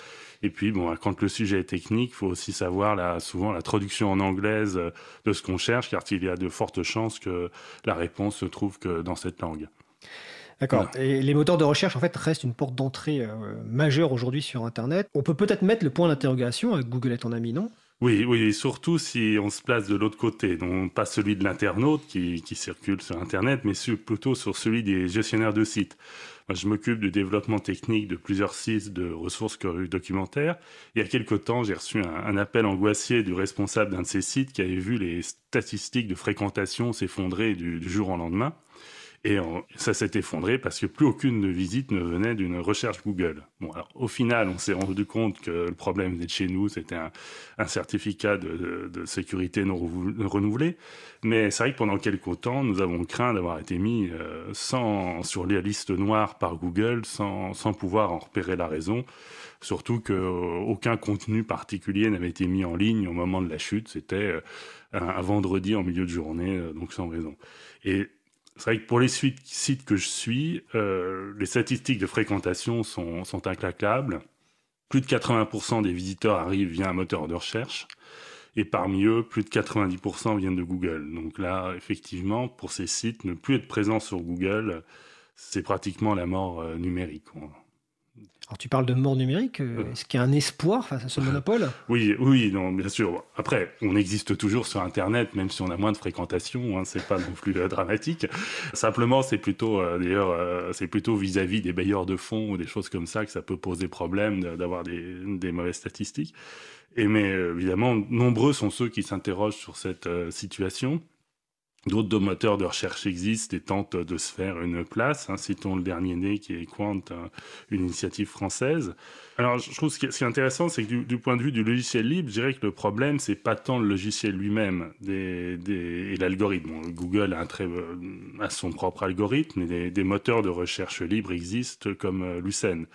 Et puis, bon, quand le sujet est technique, il faut aussi savoir la, souvent la traduction en anglaise de ce qu'on cherche, car il y a de fortes chances que la réponse se trouve que dans cette langue. D'accord. Et les moteurs de recherche, en fait, restent une porte d'entrée euh, majeure aujourd'hui sur Internet. On peut peut-être mettre le point d'interrogation avec Google est ton ami, non? Oui, oui, surtout si on se place de l'autre côté, non pas celui de l'internaute qui, qui, circule sur Internet, mais plutôt sur celui des gestionnaires de sites. Moi, je m'occupe du développement technique de plusieurs sites de ressources documentaires. Il y a quelque temps, j'ai reçu un, appel angoissé du responsable d'un de ces sites qui avait vu les statistiques de fréquentation s'effondrer du, du jour au lendemain. Et ça s'est effondré parce que plus aucune visite ne venait d'une recherche Google. Bon, alors, au final, on s'est rendu compte que le problème venait de chez nous, c'était un, certificat de, sécurité non renouvelé. Mais c'est vrai que pendant quelques temps, nous avons craint d'avoir été mis euh, sans, sur les listes noires par Google sans, sans pouvoir en repérer la raison. Surtout qu'aucun contenu particulier n'avait été mis en ligne au moment de la chute. C'était euh, un, vendredi en milieu de journée, euh, donc sans raison. Et c'est vrai que pour les sites que je suis, euh, les statistiques de fréquentation sont, sont inclaquables. Plus de 80% des visiteurs arrivent via un moteur de recherche. Et parmi eux, plus de 90% viennent de Google. Donc là, effectivement, pour ces sites, ne plus être présent sur Google, c'est pratiquement la mort numérique. Alors tu parles de mort numérique, euh, est-ce qu'il y a un espoir face à ce monopole? Oui, oui, non, bien sûr. Après, on existe toujours sur Internet, même si on a moins de fréquentation, hein, c'est pas non plus euh, dramatique. Simplement, c'est plutôt, euh, d'ailleurs, c'est plutôt vis-à-vis des bailleurs de fonds ou des choses comme ça que ça peut poser problème d'avoir des, des, mauvaises statistiques. Et mais évidemment, nombreux sont ceux qui s'interrogent sur cette situation. D'autres moteurs de recherche existent et tentent de se faire une place. Hein. Citons le dernier né qui est Quant, une initiative française. Alors, je trouve ce qui est intéressant, c'est que du, point de vue du logiciel libre, je dirais que le problème, c'est pas tant le logiciel lui-même des, et l'algorithme. Google a, un très, a son propre algorithme, mais des, moteurs de recherche libre existent comme euh, Lucene.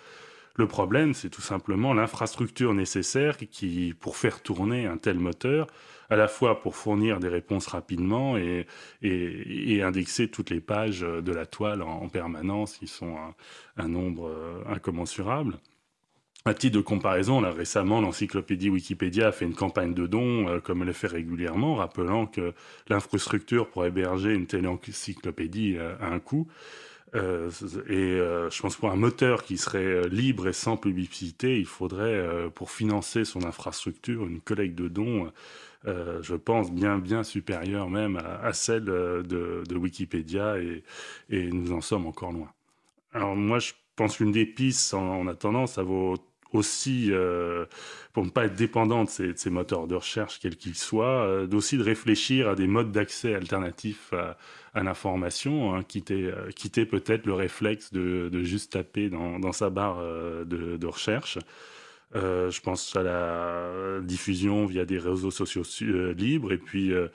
Le problème, c'est tout simplement l'infrastructure nécessaire qui, pour faire tourner un tel moteur, à la fois pour fournir des réponses rapidement et, indexer toutes les pages de la toile en, permanence, qui sont un, nombre euh, incommensurable. À titre de comparaison, récemment, l'encyclopédie Wikipédia a fait une campagne de dons, euh, comme elle le fait régulièrement, rappelant que l'infrastructure pour héberger une telle encyclopédie euh, a un coût. Et je pense pour un moteur qui serait libre et sans publicité, il faudrait, pour financer son infrastructure, une collecte de dons, je pense, bien, bien supérieure même à, celle de, Wikipédia, et, nous en sommes encore loin. Alors moi, je pense qu'une des pistes, en, attendant, ça vaut aussi, pour ne pas être dépendant de ces, moteurs de recherche, quels qu'ils soient, d'aussi de réfléchir à des modes d'accès alternatifs à, l'information, hein, quitter, euh, quitter peut-être le réflexe de, juste taper dans, sa barre euh, de, recherche. Euh, je pense à la diffusion via des réseaux sociaux euh, libres et puis euh,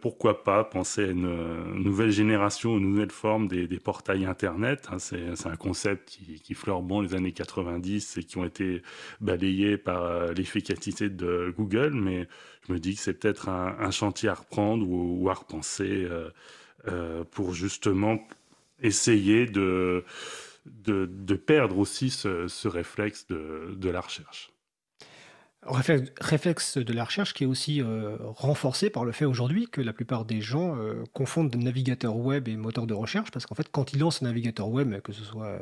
pourquoi pas penser à une nouvelle génération, une nouvelle forme des, des portails Internet. Hein, c'est un concept qui, qui fleure bon les années 90 et qui ont été balayés par l'efficacité de Google, mais je me dis que c'est peut-être un, un, chantier à reprendre ou, ou à repenser. Euh, pour justement essayer de, de, perdre aussi ce, réflexe de, la recherche. Réflexe, de la recherche qui est aussi euh, renforcé par le fait aujourd'hui que la plupart des gens euh, confondent navigateur web et moteur de recherche, parce qu'en fait, quand ils lancent un navigateur web, que ce soit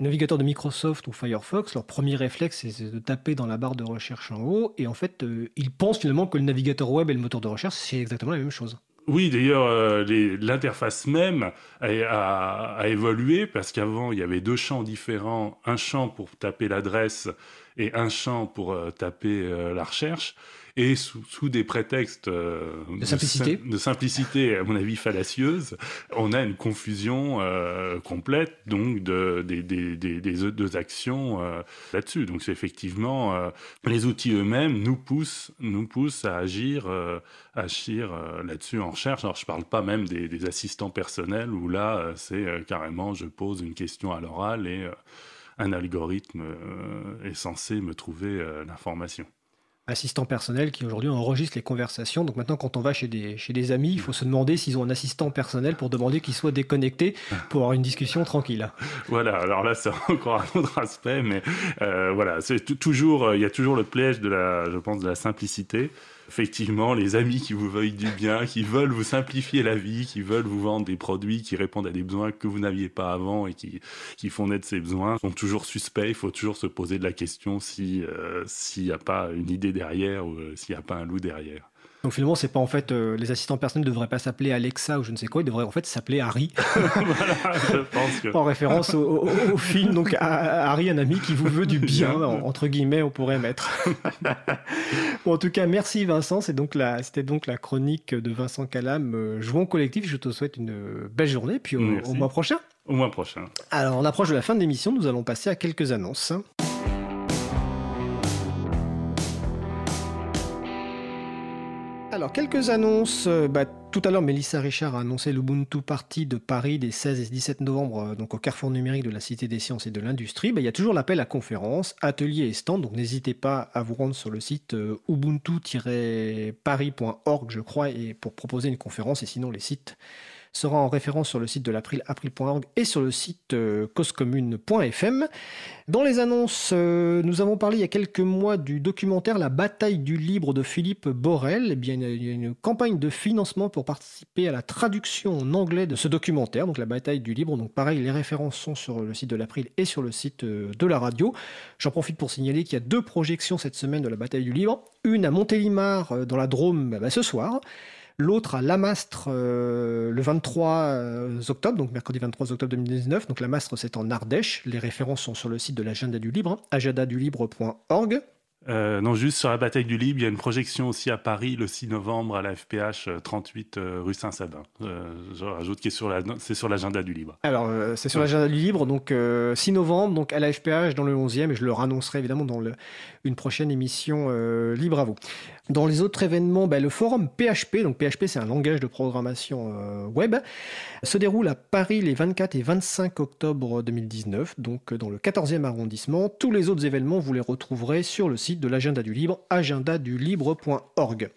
navigateur de Microsoft ou Firefox, leur premier réflexe, c'est de taper dans la barre de recherche en haut, et en fait, ils pensent finalement que le navigateur web et le moteur de recherche, c'est exactement la même chose. Oui, d'ailleurs, euh, l'interface même a, évolué parce qu'avant, il y avait deux champs différents, un champ pour taper l'adresse et un champ pour euh, taper euh, la recherche et sous, des prétextes euh, de, simplicité. De, simplicité, à mon avis fallacieuses, on a une confusion euh, complète donc de, des, des, des, des deux actions euh, là-dessus. Donc c'est effectivement les outils eux-mêmes nous poussent, nous poussent à agir, à agir là-dessus en recherche. Alors je parle pas même des, assistants personnels où là c'est carrément je pose une question à l'oral et un algorithme est censé me trouver l'information assistant personnel qui aujourd'hui enregistre les conversations. Donc maintenant, quand on va chez des, chez des amis, il faut se demander s'ils ont un assistant personnel pour demander qu'il soit déconnecté pour avoir une discussion tranquille. Voilà, alors là, c'est encore un autre aspect, mais euh, voilà, c'est toujours, euh, il y a toujours le piège de la, je pense, de la simplicité effectivement les amis qui vous veulent du bien, qui veulent vous simplifier la vie, qui veulent vous vendre des produits qui répondent à des besoins que vous n'aviez pas avant et qui, qui font naître ces besoins, sont toujours suspects. Il faut toujours se poser de la question euh, s'il n'y a pas une idée derrière ou euh, s'il n'y a pas un loup derrière. Donc finalement, c'est pas en fait euh, les assistants personnels ne devraient pas s'appeler Alexa ou je ne sais quoi, ils devraient en fait s'appeler Harry. voilà, je pense que. En référence au, au- au film, donc à- Harry, un ami qui vous veut du bien, en- entre guillemets, on pourrait mettre. bon, en tout cas, merci Vincent. C'est donc la, c'était donc la chronique de Vincent Calam. euh, Jouons collectif. Je te souhaite une belle journée, puis au mois prochain. Au mois prochain. Alors, on approche de la fin de l'émission. Nous allons passer à quelques annonces. Alors, quelques annonces. Euh, bah, tout à l'heure, Mélissa Richard a annoncé l'Ubuntu Party de Paris des 16 et 17 novembre, euh, donc au carrefour numérique de la Cité des Sciences et de l'Industrie. Bah, il y a toujours l'appel à conférences, ateliers et stands, donc n'hésitez pas à vous rendre sur le site euh, ubuntu-paris.org, je crois, pour proposer une conférence, et sinon les sites sera en référence sur le site de l'April, april.org et sur le site euh, causecommune.fm. Dans les annonces, euh, nous avons parlé il y a quelques mois du documentaire La bataille du libre de Philippe Borel. Eh il y a une campagne de financement pour participer à la traduction en anglais de ce documentaire, donc La bataille du libre. Donc pareil, les références sont sur le site de l'April et sur le site euh, de la radio. J'en profite pour signaler qu'il y a deux projections cette semaine de La bataille du libre. Une à Montélimar, dans la Drôme, bah, ce soir. L'autre à Lamastre euh, le 23 euh, octobre, donc mercredi 23 octobre 2019. Donc Lamastre, c'est en Ardèche. Les références sont sur le site de l'agenda du libre, hein, agendadulibre.org. Euh, non, juste sur la bataille du Libre, il y a une projection aussi à Paris le 6 novembre à la FPH euh, 38 euh, rue Saint-Sabin. Euh, je rajoute que c'est sur l'agenda du Libre. Alors, euh, c'est sur l'agenda du libre, donc euh, 6 novembre, donc à la FPH dans le 11e, et je le annoncerai évidemment dans une prochaine émission euh, Libre à vous. Dans les autres événements, ben, le forum PHP, donc PHP c'est un langage de programmation euh, web, se déroule à Paris les 24 et 25 octobre 2019, donc euh, dans le 14e arrondissement. Tous les autres événements, vous les retrouverez sur le site de l'agenda du libre, agendadulibre.org.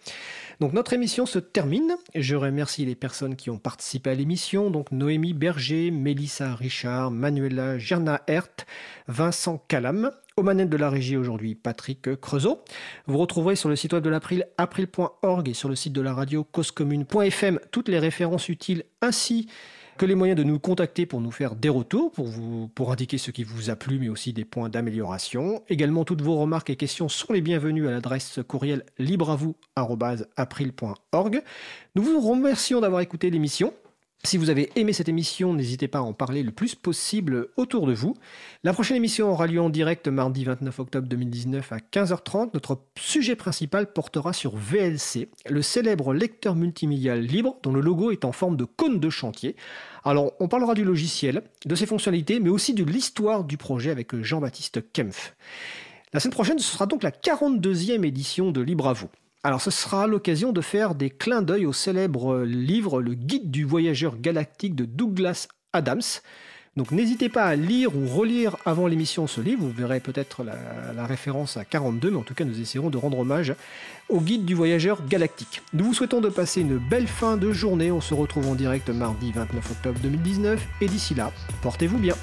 Donc notre émission se termine. Je remercie les personnes qui ont participé à l'émission, donc Noémie Berger, Mélissa Richard, Manuela Gerna-Hert, Vincent Calam. Aux manettes de la régie aujourd'hui, Patrick Creusot. Vous retrouverez sur le site web de l'April, april.org et sur le site de la radio causecommune.fm toutes les références utiles ainsi que les moyens de nous contacter pour nous faire des retours, pour, vous, pour indiquer ce qui vous a plu, mais aussi des points d'amélioration. Également, toutes vos remarques et questions sont les bienvenues à l'adresse courriel libreavou.april.org. Nous vous remercions d'avoir écouté l'émission. Si vous avez aimé cette émission, n'hésitez pas à en parler le plus possible autour de vous. La prochaine émission aura lieu en direct mardi 29 octobre 2019 à 15h30. Notre sujet principal portera sur VLC, le célèbre lecteur multimédial libre dont le logo est en forme de cône de chantier. Alors, on parlera du logiciel, de ses fonctionnalités, mais aussi de l'histoire du projet avec Jean-Baptiste Kempf. La semaine prochaine, ce sera donc la 42e édition de Libre à vous. Alors ce sera l'occasion de faire des clins d'œil au célèbre livre Le Guide du voyageur galactique de Douglas Adams. Donc n'hésitez pas à lire ou relire avant l'émission ce livre, vous verrez peut-être la, référence à 42, mais en tout cas nous essaierons de rendre hommage au Guide du voyageur galactique. Nous vous souhaitons de passer une belle fin de journée, on se retrouve en direct mardi 29 octobre 2019, et d'ici là, portez-vous bien.